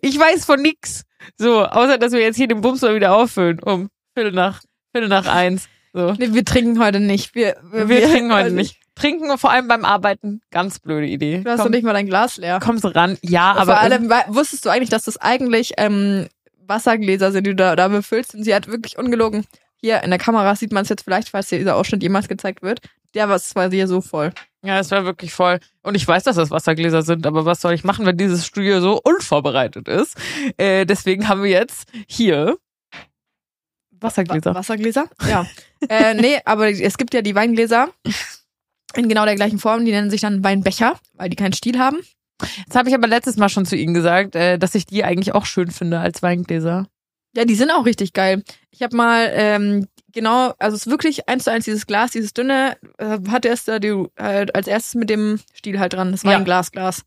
ich weiß von nix. So, außer dass wir jetzt hier den Bums mal wieder auffüllen um Viertel nach, Viertel nach eins. So. Nee, wir trinken heute nicht. Wir, Wir, trinken heute nicht. Trinken vor allem beim Arbeiten, ganz blöde Idee. Du hast doch Komm, nicht mal dein Glas leer. kommst ran. Ja, Aber aber Vor allem, wusstest du eigentlich, dass das eigentlich ähm, Wassergläser sind, die du da, da befüllst? Und sie hat wirklich ungelogen. Hier in der Kamera sieht man es jetzt vielleicht, falls dieser Ausschnitt jemals gezeigt wird. Der war es war hier so voll. Ja, es war wirklich voll. Und ich weiß, dass das Wassergläser sind, aber was soll ich machen, wenn dieses Studio so unvorbereitet ist? Äh, deswegen haben wir jetzt hier Wassergläser. Wa- Wassergläser? Ja. äh, nee, aber es gibt ja die Weingläser in genau der gleichen Form. Die nennen sich dann Weinbecher, weil die keinen Stiel haben. Das habe ich aber letztes Mal schon zu Ihnen gesagt, äh, dass ich die eigentlich auch schön finde als Weingläser. Ja, die sind auch richtig geil. Ich habe mal ähm, genau, also es ist wirklich eins zu eins dieses Glas, dieses dünne, äh, hatte erst da die, halt als erstes mit dem Stiel halt dran. Das war Ja. ein Glasglas.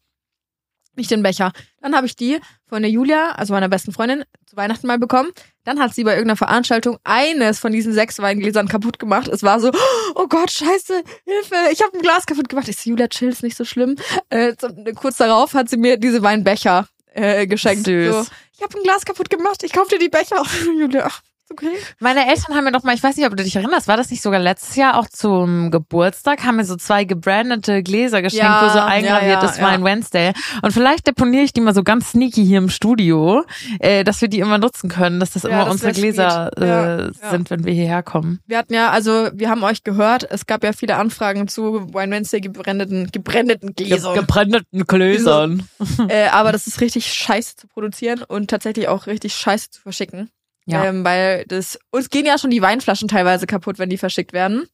Nicht den Becher. Dann habe ich die von der Julia, also meiner besten Freundin, zu Weihnachten mal bekommen. Dann hat sie bei irgendeiner Veranstaltung eines von diesen sechs Weingläsern kaputt gemacht. Es war so, oh Gott, scheiße, Hilfe, ich habe ein Glas kaputt gemacht. Ich so, Julia, chill, ist nicht so schlimm. Äh, kurz darauf hat sie mir diese Weinbecher äh, geschenkt. Süß. So, ich habe ein Glas kaputt gemacht, ich kauf dir die Becher. Julia, ach, okay. Meine Eltern haben mir doch mal, ich weiß nicht, ob du dich erinnerst, war das nicht sogar letztes Jahr auch zum Geburtstag, haben mir so zwei gebrandete Gläser geschenkt, Ja, wo so ja, eingraviert ja, ist Wine ja. Wednesday. Und vielleicht deponiere ich die mal so ganz sneaky hier im Studio, äh, dass wir die immer nutzen können, dass das Ja, immer das unsere Gläser. Ja, äh, ja. sind, wenn wir hierher kommen. Wir hatten ja, also wir haben euch gehört, es gab ja viele Anfragen zu Wine Wednesday gebrandeten, gebrandeten Gläsern. gebrandeten Gläsern. äh, aber das ist richtig scheiße zu produzieren und tatsächlich auch richtig scheiße zu verschicken. Ja. Ähm, weil das, uns gehen ja schon die Weinflaschen teilweise kaputt, wenn die verschickt werden.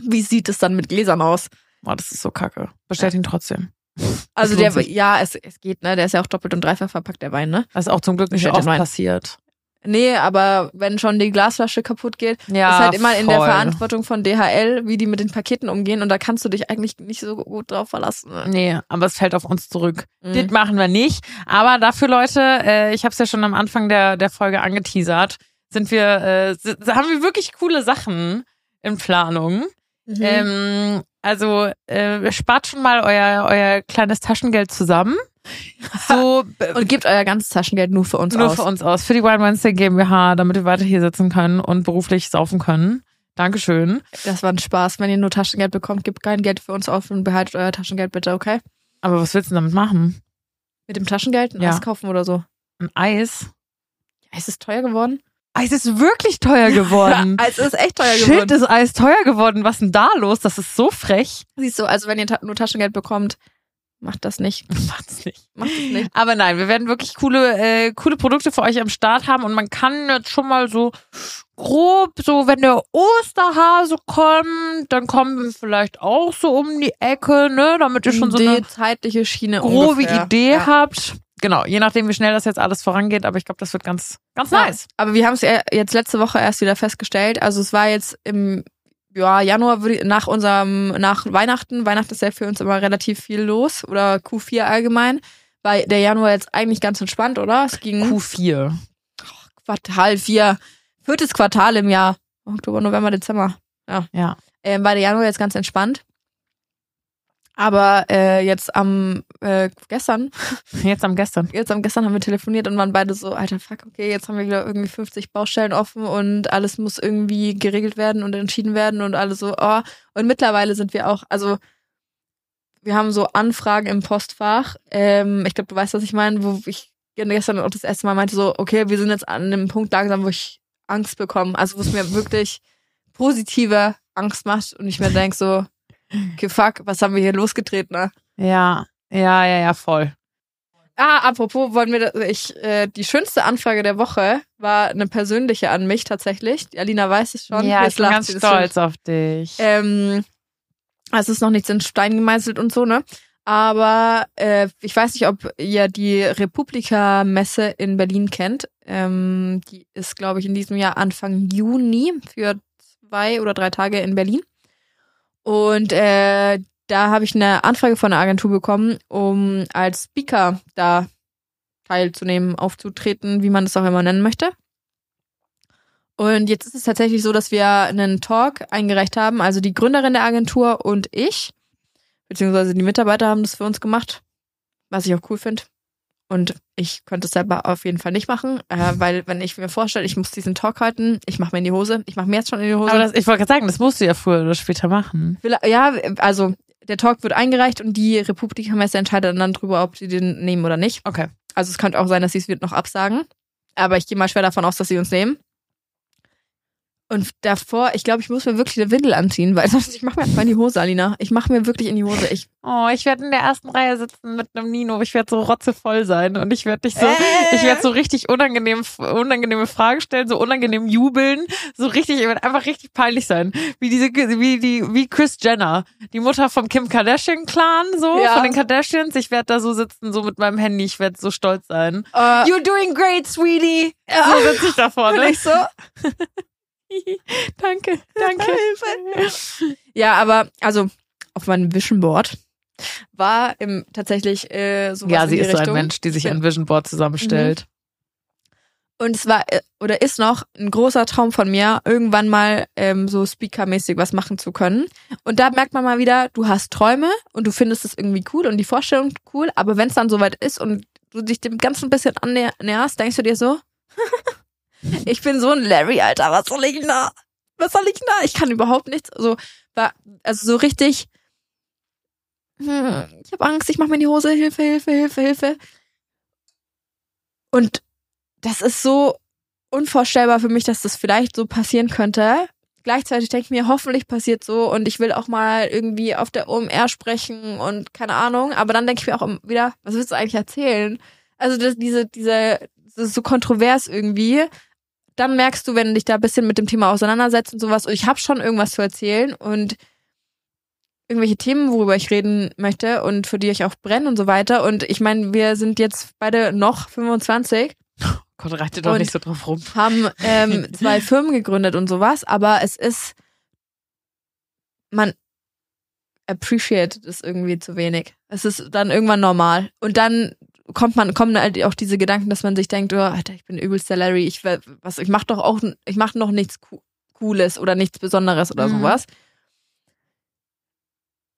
Wie sieht es dann mit Gläsern aus? Oh, das ist so kacke. Bestellt ihn trotzdem. Also der, sich. ja, es, es geht, ne? Der ist ja auch doppelt und dreifach verpackt, der Wein, ne? Das ist auch zum Glück nicht oft passiert. Nee, aber wenn schon die Glasflasche kaputt geht, Ja, ist halt immer in der voll. Verantwortung von DHL, wie die mit den Paketen umgehen und da kannst du dich eigentlich nicht so gut drauf verlassen. Ne? Nee, aber es fällt auf uns zurück. Mhm. Das machen wir nicht. Aber dafür, Leute, äh, ich habe es ja schon am Anfang der, der Folge angeteasert, sind wir, äh, haben wir wirklich coole Sachen in Planung. Mhm. Ähm, also äh, spart schon mal euer, euer kleines Taschengeld zusammen. So Und gebt euer ganzes Taschengeld nur für uns nur aus. für uns aus, für die Wine Wednesday GmbH, damit wir weiter hier sitzen können und beruflich saufen können. Dankeschön. Das war ein Spaß. Wenn ihr nur Taschengeld bekommt, gebt kein Geld für uns auf und behaltet euer Taschengeld bitte, okay? Aber was willst du damit machen? Mit dem Taschengeld ein Ja. Eis kaufen oder so. Ein Eis? Ja, ist teuer geworden? Eis ist wirklich teuer geworden. Eis ist echt teuer Shit, geworden. ist Eis teuer geworden. Was ist denn da los? Das ist so frech. Siehst du, also wenn ihr ta nur Taschengeld bekommt, macht das nicht. Macht's nicht. Macht es nicht. Aber nein, wir werden wirklich coole, äh, coole Produkte für euch am Start haben und man kann jetzt schon mal so grob, so wenn der Osterhase kommt, dann kommen wir vielleicht auch so um die Ecke, ne, damit ihr schon so eine zeitliche Schiene grobe ungefähr. Idee Ja. habt. Genau, je nachdem, wie schnell das jetzt alles vorangeht, aber ich glaube, das wird ganz, ganz Ja. nice. Aber wir haben es jetzt letzte Woche erst wieder festgestellt. Also es war jetzt im ja, Januar würde nach unserem, nach Weihnachten, Weihnachten ist ja für uns immer relativ viel los oder Q4 allgemein, war der Januar jetzt eigentlich ganz entspannt, oder? Es ging Q4. Quartal 4, viertes Quartal im Jahr. Oktober, November, Dezember. Ja. Ähm, war der Januar jetzt ganz entspannt. Aber äh, jetzt am äh, gestern, Jetzt am gestern. jetzt am gestern haben wir telefoniert und waren beide so, alter fuck, okay, jetzt haben wir wieder irgendwie 50 Baustellen offen und alles muss irgendwie geregelt werden und entschieden werden und alles so, oh. Und mittlerweile sind wir auch, also wir haben so Anfragen im Postfach. Ähm, ich glaube, du weißt, was ich meine, wo ich gestern auch das erste Mal meinte, so, okay, wir sind jetzt an einem Punkt langsam, wo ich Angst bekomme. Also wo es mir wirklich positive Angst macht und ich mir denk so, okay, fuck, was haben wir hier losgetreten, ne? Ja, ja, ja, ja, voll. Ah, apropos, wollen wir, ich, äh, die schönste Anfrage der Woche war eine persönliche an mich tatsächlich. Die Alina weiß es schon. Ja, ich bin ganz stolz auf dich. Ähm, also es ist noch nichts in Stein gemeißelt und so, ne? Aber äh, ich weiß nicht, ob ihr die Republika-Messe in Berlin kennt. Ähm, die ist, glaube ich, in diesem Jahr Anfang Juni für zwei oder drei Tage in Berlin. Und äh, da habe ich eine Anfrage von der Agentur bekommen, um als Speaker da teilzunehmen, aufzutreten, wie man es auch immer nennen möchte. Und jetzt ist es tatsächlich so, dass wir einen Talk eingereicht haben. Also die Gründerin der Agentur und ich, beziehungsweise die Mitarbeiter haben das für uns gemacht, was ich auch cool finde. Und ich könnte es selber auf jeden Fall nicht machen, äh, weil wenn ich mir vorstelle, ich muss diesen Talk halten, ich mache mir in die Hose, ich mache mir jetzt schon in die Hose. Aber das, ich wollte gerade sagen, das musst du ja früher oder später machen. Ja, also der Talk wird eingereicht und die Republikamesse entscheidet dann drüber, ob sie den nehmen oder nicht. Okay. Also es könnte auch sein, dass sie es wird noch absagen. Aber ich gehe mal schwer davon aus, dass sie uns nehmen. Und davor, ich glaube, ich muss mir wirklich eine Windel anziehen, weil sonst ich mache mir einfach in die Hose, Alina. Ich mache mir wirklich in die Hose. Ich Oh, ich werde in der ersten Reihe sitzen mit einem Nino. Ich werde so rotzevoll sein und ich werde dich so, Äh. ich werde so richtig unangenehm, unangenehme Fragen stellen, so unangenehm jubeln, so richtig, ich werde einfach richtig peinlich sein, wie diese, wie die, wie Chris Jenner, die Mutter vom Kim Kardashian Clan, so Ja. von den Kardashians. Ich werde da so sitzen, so mit meinem Handy. Ich werde so stolz sein. äh, You're doing great, sweetie. So sitze ich da vorne. nicht so. danke, danke. Ja, aber also auf meinem Vision Board war im tatsächlich äh, sowas Ja, sie ist so ein Richtung. Mensch, die sich ein Vision Board zusammenstellt. Und es war äh, oder ist noch ein großer Traum von mir, irgendwann mal ähm, so speakermäßig was machen zu können. Und da merkt man mal wieder, du hast Träume und du findest es irgendwie cool und die Vorstellung cool, aber wenn es dann soweit ist und du dich dem Ganzen ein bisschen annäherst, denkst du dir so, ich bin so ein Larry, Alter, was soll ich da? Was soll ich da? Ich kann überhaupt nichts. So, also so richtig, hm, ich habe Angst, ich mache mir die Hose, Hilfe, Hilfe, Hilfe, Hilfe. Und das ist so unvorstellbar für mich, dass das vielleicht so passieren könnte. Gleichzeitig denke ich mir, hoffentlich passiert so und ich will auch mal irgendwie auf der OMR sprechen und keine Ahnung. Aber dann denke ich mir auch wieder, was willst du eigentlich erzählen? Also das, diese, diese, das ist so kontrovers irgendwie. Dann merkst du, wenn du dich da ein bisschen mit dem Thema auseinandersetzt und sowas, und ich habe schon irgendwas zu erzählen und irgendwelche Themen, worüber ich reden möchte und für die ich auch brenne und so weiter. Und ich meine, wir sind jetzt beide noch 25 Gott, reite doch nicht so drauf rum. haben ähm, zwei Firmen gegründet und sowas, aber es ist, man appreciate es irgendwie zu wenig. Es ist dann irgendwann normal. Und dann kommt man, kommen halt auch diese Gedanken, dass man sich denkt, oh, Alter, ich bin übelst der Larry, ich, was, ich mach doch auch, ich mach noch nichts Co- Cooles oder nichts Besonderes oder Mhm. sowas.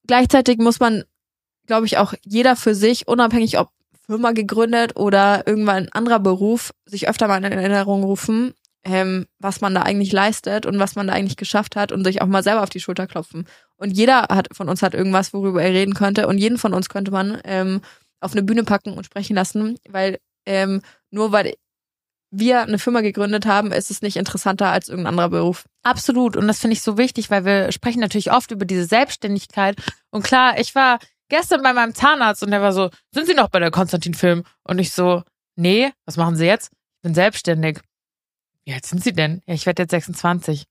Gleichzeitig muss man, glaube ich, auch jeder für sich, unabhängig ob Firma gegründet oder irgendwann ein anderer Beruf, sich öfter mal in Erinnerung rufen, ähm, was man da eigentlich leistet und was man da eigentlich geschafft hat und sich auch mal selber auf die Schulter klopfen. Und jeder hat von uns hat irgendwas, worüber er reden könnte und jeden von uns könnte man ähm, auf eine Bühne packen und sprechen lassen, weil ähm, nur weil wir eine Firma gegründet haben, ist es nicht interessanter als irgendein anderer Beruf. Absolut. Und das finde ich so wichtig, weil wir sprechen natürlich oft über diese Selbstständigkeit. Und klar, ich war gestern bei meinem Zahnarzt und der war so, sind Sie noch bei der Konstantin Film? Und ich so, nee, was machen Sie jetzt? Ich bin selbstständig. Wie alt sind Sie denn? Ja, ich werde jetzt 26.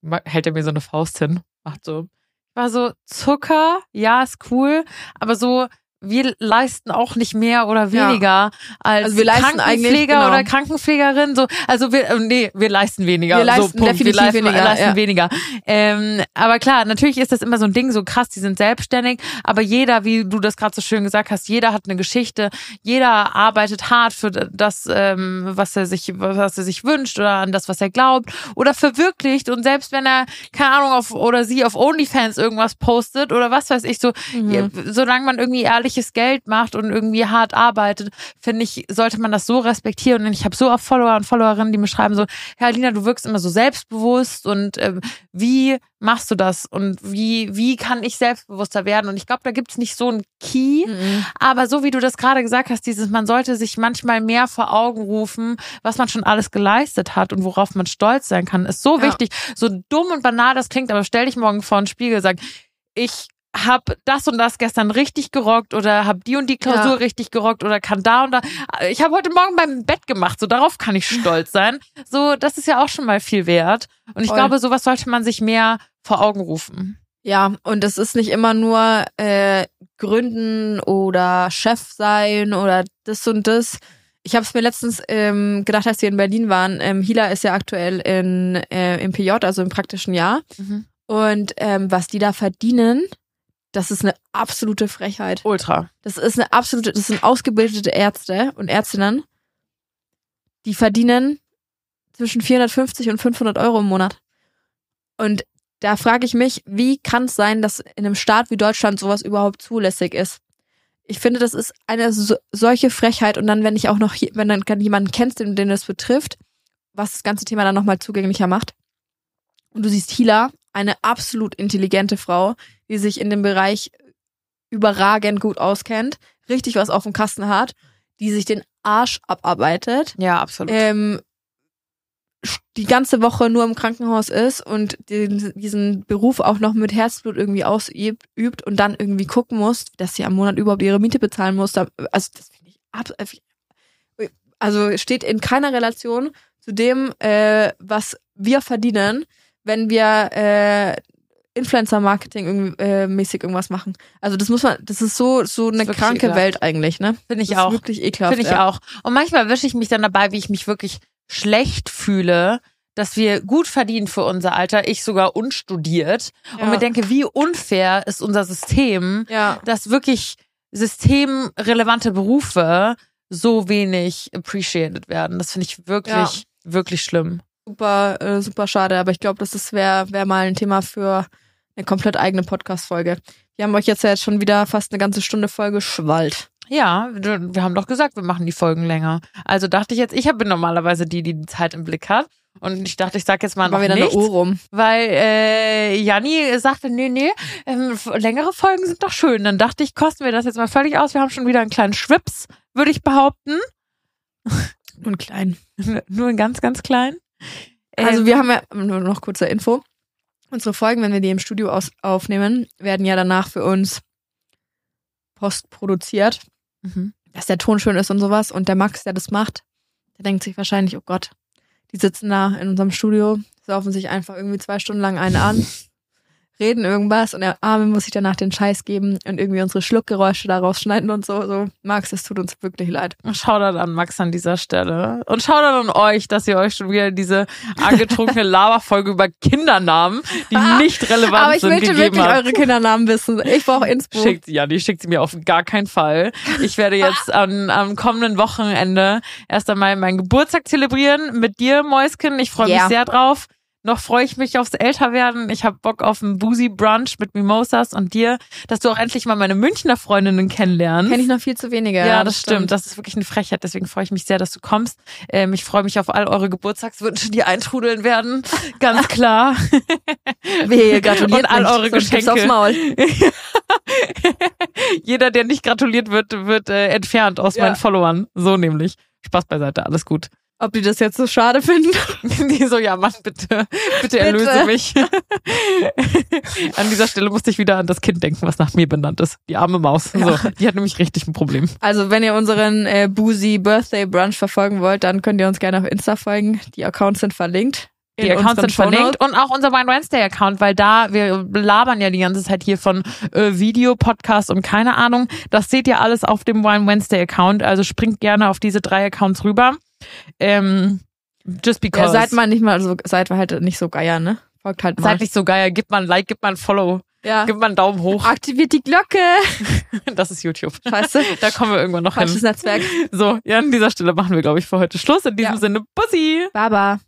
Ma- Hält er mir so eine Faust hin. Macht so. War so, Zucker, ja, ist cool, aber so, wir leisten auch nicht mehr oder Ja. weniger als Also wir leisten Krankenpfleger genau. oder Krankenpflegerin. So, also wir, äh, nee, wir leisten weniger. Wir leisten so, definitiv wir leisten, weniger, leisten ja. weniger. Ähm, aber klar, natürlich ist das immer so ein Ding, so krass, die sind selbstständig, aber jeder, wie du das gerade so schön gesagt hast, jeder hat eine Geschichte, jeder arbeitet hart für das, ähm, was er sich, was er sich wünscht oder an das, was er glaubt oder verwirklicht und selbst wenn er, keine Ahnung, auf oder sie auf OnlyFans irgendwas postet oder was weiß ich, so, ja, solange man irgendwie ehrliches Geld macht und irgendwie hart arbeitet, finde ich, sollte man das so respektieren. Und ich habe so oft Follower und Followerinnen, die mir schreiben so, Herr Alina, du wirkst immer so selbstbewusst und ähm, wie machst du das und wie wie kann ich selbstbewusster werden? Und ich glaube, da gibt's nicht so einen Key, Mhm. aber so wie du das gerade gesagt hast, dieses, man sollte sich manchmal mehr vor Augen rufen, was man schon alles geleistet hat und worauf man stolz sein kann, ist so Ja. wichtig. So dumm und banal das klingt, aber stell dich morgen vor den Spiegel und sag, ich hab das und das gestern richtig gerockt oder hab die und die Klausur Ja. richtig gerockt oder kann da und da. Ich habe heute Morgen beim Bett gemacht, so darauf kann ich stolz sein. So, das ist ja auch schon mal viel wert. Und ich Voll. glaube, sowas sollte man sich mehr vor Augen rufen. Ja, und es ist nicht immer nur äh, Gründen oder Chef sein oder das und das. Ich habe es mir letztens ähm, gedacht, als wir in Berlin waren. Ähm, Hila ist ja aktuell in, äh, im PJ, also im praktischen Jahr. Und ähm, was die da verdienen, das ist eine absolute Frechheit. Ultra. Das ist eine absolute, das sind ausgebildete Ärzte und Ärztinnen, die verdienen zwischen 450 und 500 Euro im Monat. Und da frage ich mich, wie kann es sein, dass in einem Staat wie Deutschland sowas überhaupt zulässig ist? Ich finde, das ist eine so, solche Frechheit. Und dann, wenn ich auch noch, hier, wenn dann jemanden kennst, den, den das betrifft, was das ganze Thema dann nochmal zugänglicher macht. Und du siehst Hila, eine absolut intelligente Frau, die sich in dem Bereich überragend gut auskennt, richtig was auf dem Kasten hat, die sich den Arsch abarbeitet, Ja, absolut. ähm, die ganze Woche nur im Krankenhaus ist und den, diesen Beruf auch noch mit Herzblut irgendwie ausübt übt und dann irgendwie gucken muss, dass sie am Monat überhaupt ihre Miete bezahlen muss. Also das finde ich ab, also steht in keiner Relation zu dem, äh, was wir verdienen, wenn wir äh, Influencer-Marketing äh, mäßig irgendwas machen. Also das muss man, das ist so so eine kranke ekelhaft. Welt eigentlich, ne? Finde ich das auch. Ist wirklich ekelhaft. Finde ich ja. auch. Und manchmal wische ich mich dann dabei, wie ich mich wirklich schlecht fühle, dass wir gut verdienen für unser Alter, ich sogar unstudiert. Ja. Und mir denke, wie unfair ist unser System, Ja. dass wirklich systemrelevante Berufe so wenig appreciated werden. Das finde ich wirklich, Ja. wirklich schlimm. Super, äh, super schade. Aber ich glaube, das ist wäre wär mal ein Thema für eine komplett eigene Podcast-Folge. Wir haben euch jetzt ja jetzt schon wieder fast eine ganze Stunde voll geschwallt. Ja, wir haben doch gesagt, wir machen die Folgen länger. Also dachte ich jetzt, ich bin normalerweise die, die die Zeit im Blick hat. Und ich dachte, ich sag jetzt mal noch wieder nichts. rum. weil äh, Janni sagte, nee, nee, ähm, längere Folgen sind doch schön. Dann dachte ich, kosten wir das jetzt mal völlig aus. Wir haben schon wieder einen kleinen Schwips, würde ich behaupten. Und klein. Nur einen ganz, ganz kleinen. Also Ähm, wir haben ja, nur noch kurze Info. Unsere Folgen, wenn wir die im Studio aus, aufnehmen, werden ja danach für uns postproduziert, mhm. dass der Ton schön ist und sowas. Und der Max, der das macht, der denkt sich wahrscheinlich, oh Gott, die sitzen da in unserem Studio, saufen sich einfach irgendwie zwei Stunden lang einen an, reden irgendwas und der Arme muss sich danach den Scheiß geben und irgendwie unsere Schluckgeräusche daraus schneiden und so. so. Max, es tut uns wirklich leid. Shoutout an Max an dieser Stelle. Und Shoutout an euch, dass ihr euch schon wieder diese angetrunkene Laberfolge über Kindernamen, die nicht relevant Aber ich sind, möchte gegeben wirklich habt. eure Kindernamen wissen. Ich brauche Inspo. Schickt ja, die schickt sie mir auf gar keinen Fall. Ich werde jetzt am, am kommenden Wochenende erst einmal meinen Geburtstag zelebrieren mit dir, Mäuschen. Ich freue Ja. mich sehr drauf. Noch freue ich mich aufs Älterwerden. Ich habe Bock auf einen Boozy Brunch mit Mimosas und dir, dass du auch endlich mal meine Münchner Freundinnen kennenlernst. Kenne ich noch viel zu wenige. Ja, das stimmt. Das ist wirklich eine Frechheit. Deswegen freue ich mich sehr, dass du kommst. Ähm, ich freue mich auf all eure Geburtstagswünsche, die eintrudeln werden. Ganz klar. Wehe, gratuliert Und all eure Geschenke. aufs Maul. Jeder, der nicht gratuliert wird, wird äh, entfernt aus Ja. meinen Followern. So nämlich. Spaß beiseite, alles gut. Ob die das jetzt so schade finden? Die so, ja Mann, bitte, bitte erlöse Bitte. mich. an dieser Stelle musste ich wieder an das Kind denken, was nach mir benannt ist. Die arme Maus. So, die hat nämlich richtig ein Problem. Also, wenn ihr unseren äh, Boozy Birthday Brunch verfolgen wollt, dann könnt ihr uns gerne auf Insta folgen. Die Accounts sind verlinkt. Die Accounts sind verlinkt und auch unser Wine Wednesday Account, weil da, wir labern ja die ganze Zeit hier von äh, Video, Podcast und keine Ahnung. Das seht ihr alles auf dem Wine Wednesday Account, also springt gerne auf diese drei Accounts rüber. Ähm, just because. Ja, seid mal nicht mal so, seid halt nicht so geier, ne? Folgt halt mal. Seid nicht so geil, gebt mal ein Like, gebt mal ein Follow, ja. gebt mal einen Daumen hoch. Aktiviert die Glocke. Das ist YouTube. Scheiße. Da kommen wir irgendwann noch Falsches hin. Netzwerk. So, ja, an dieser Stelle machen wir, glaube ich, für heute Schluss. In diesem Ja. Sinne, Bussi! Baba.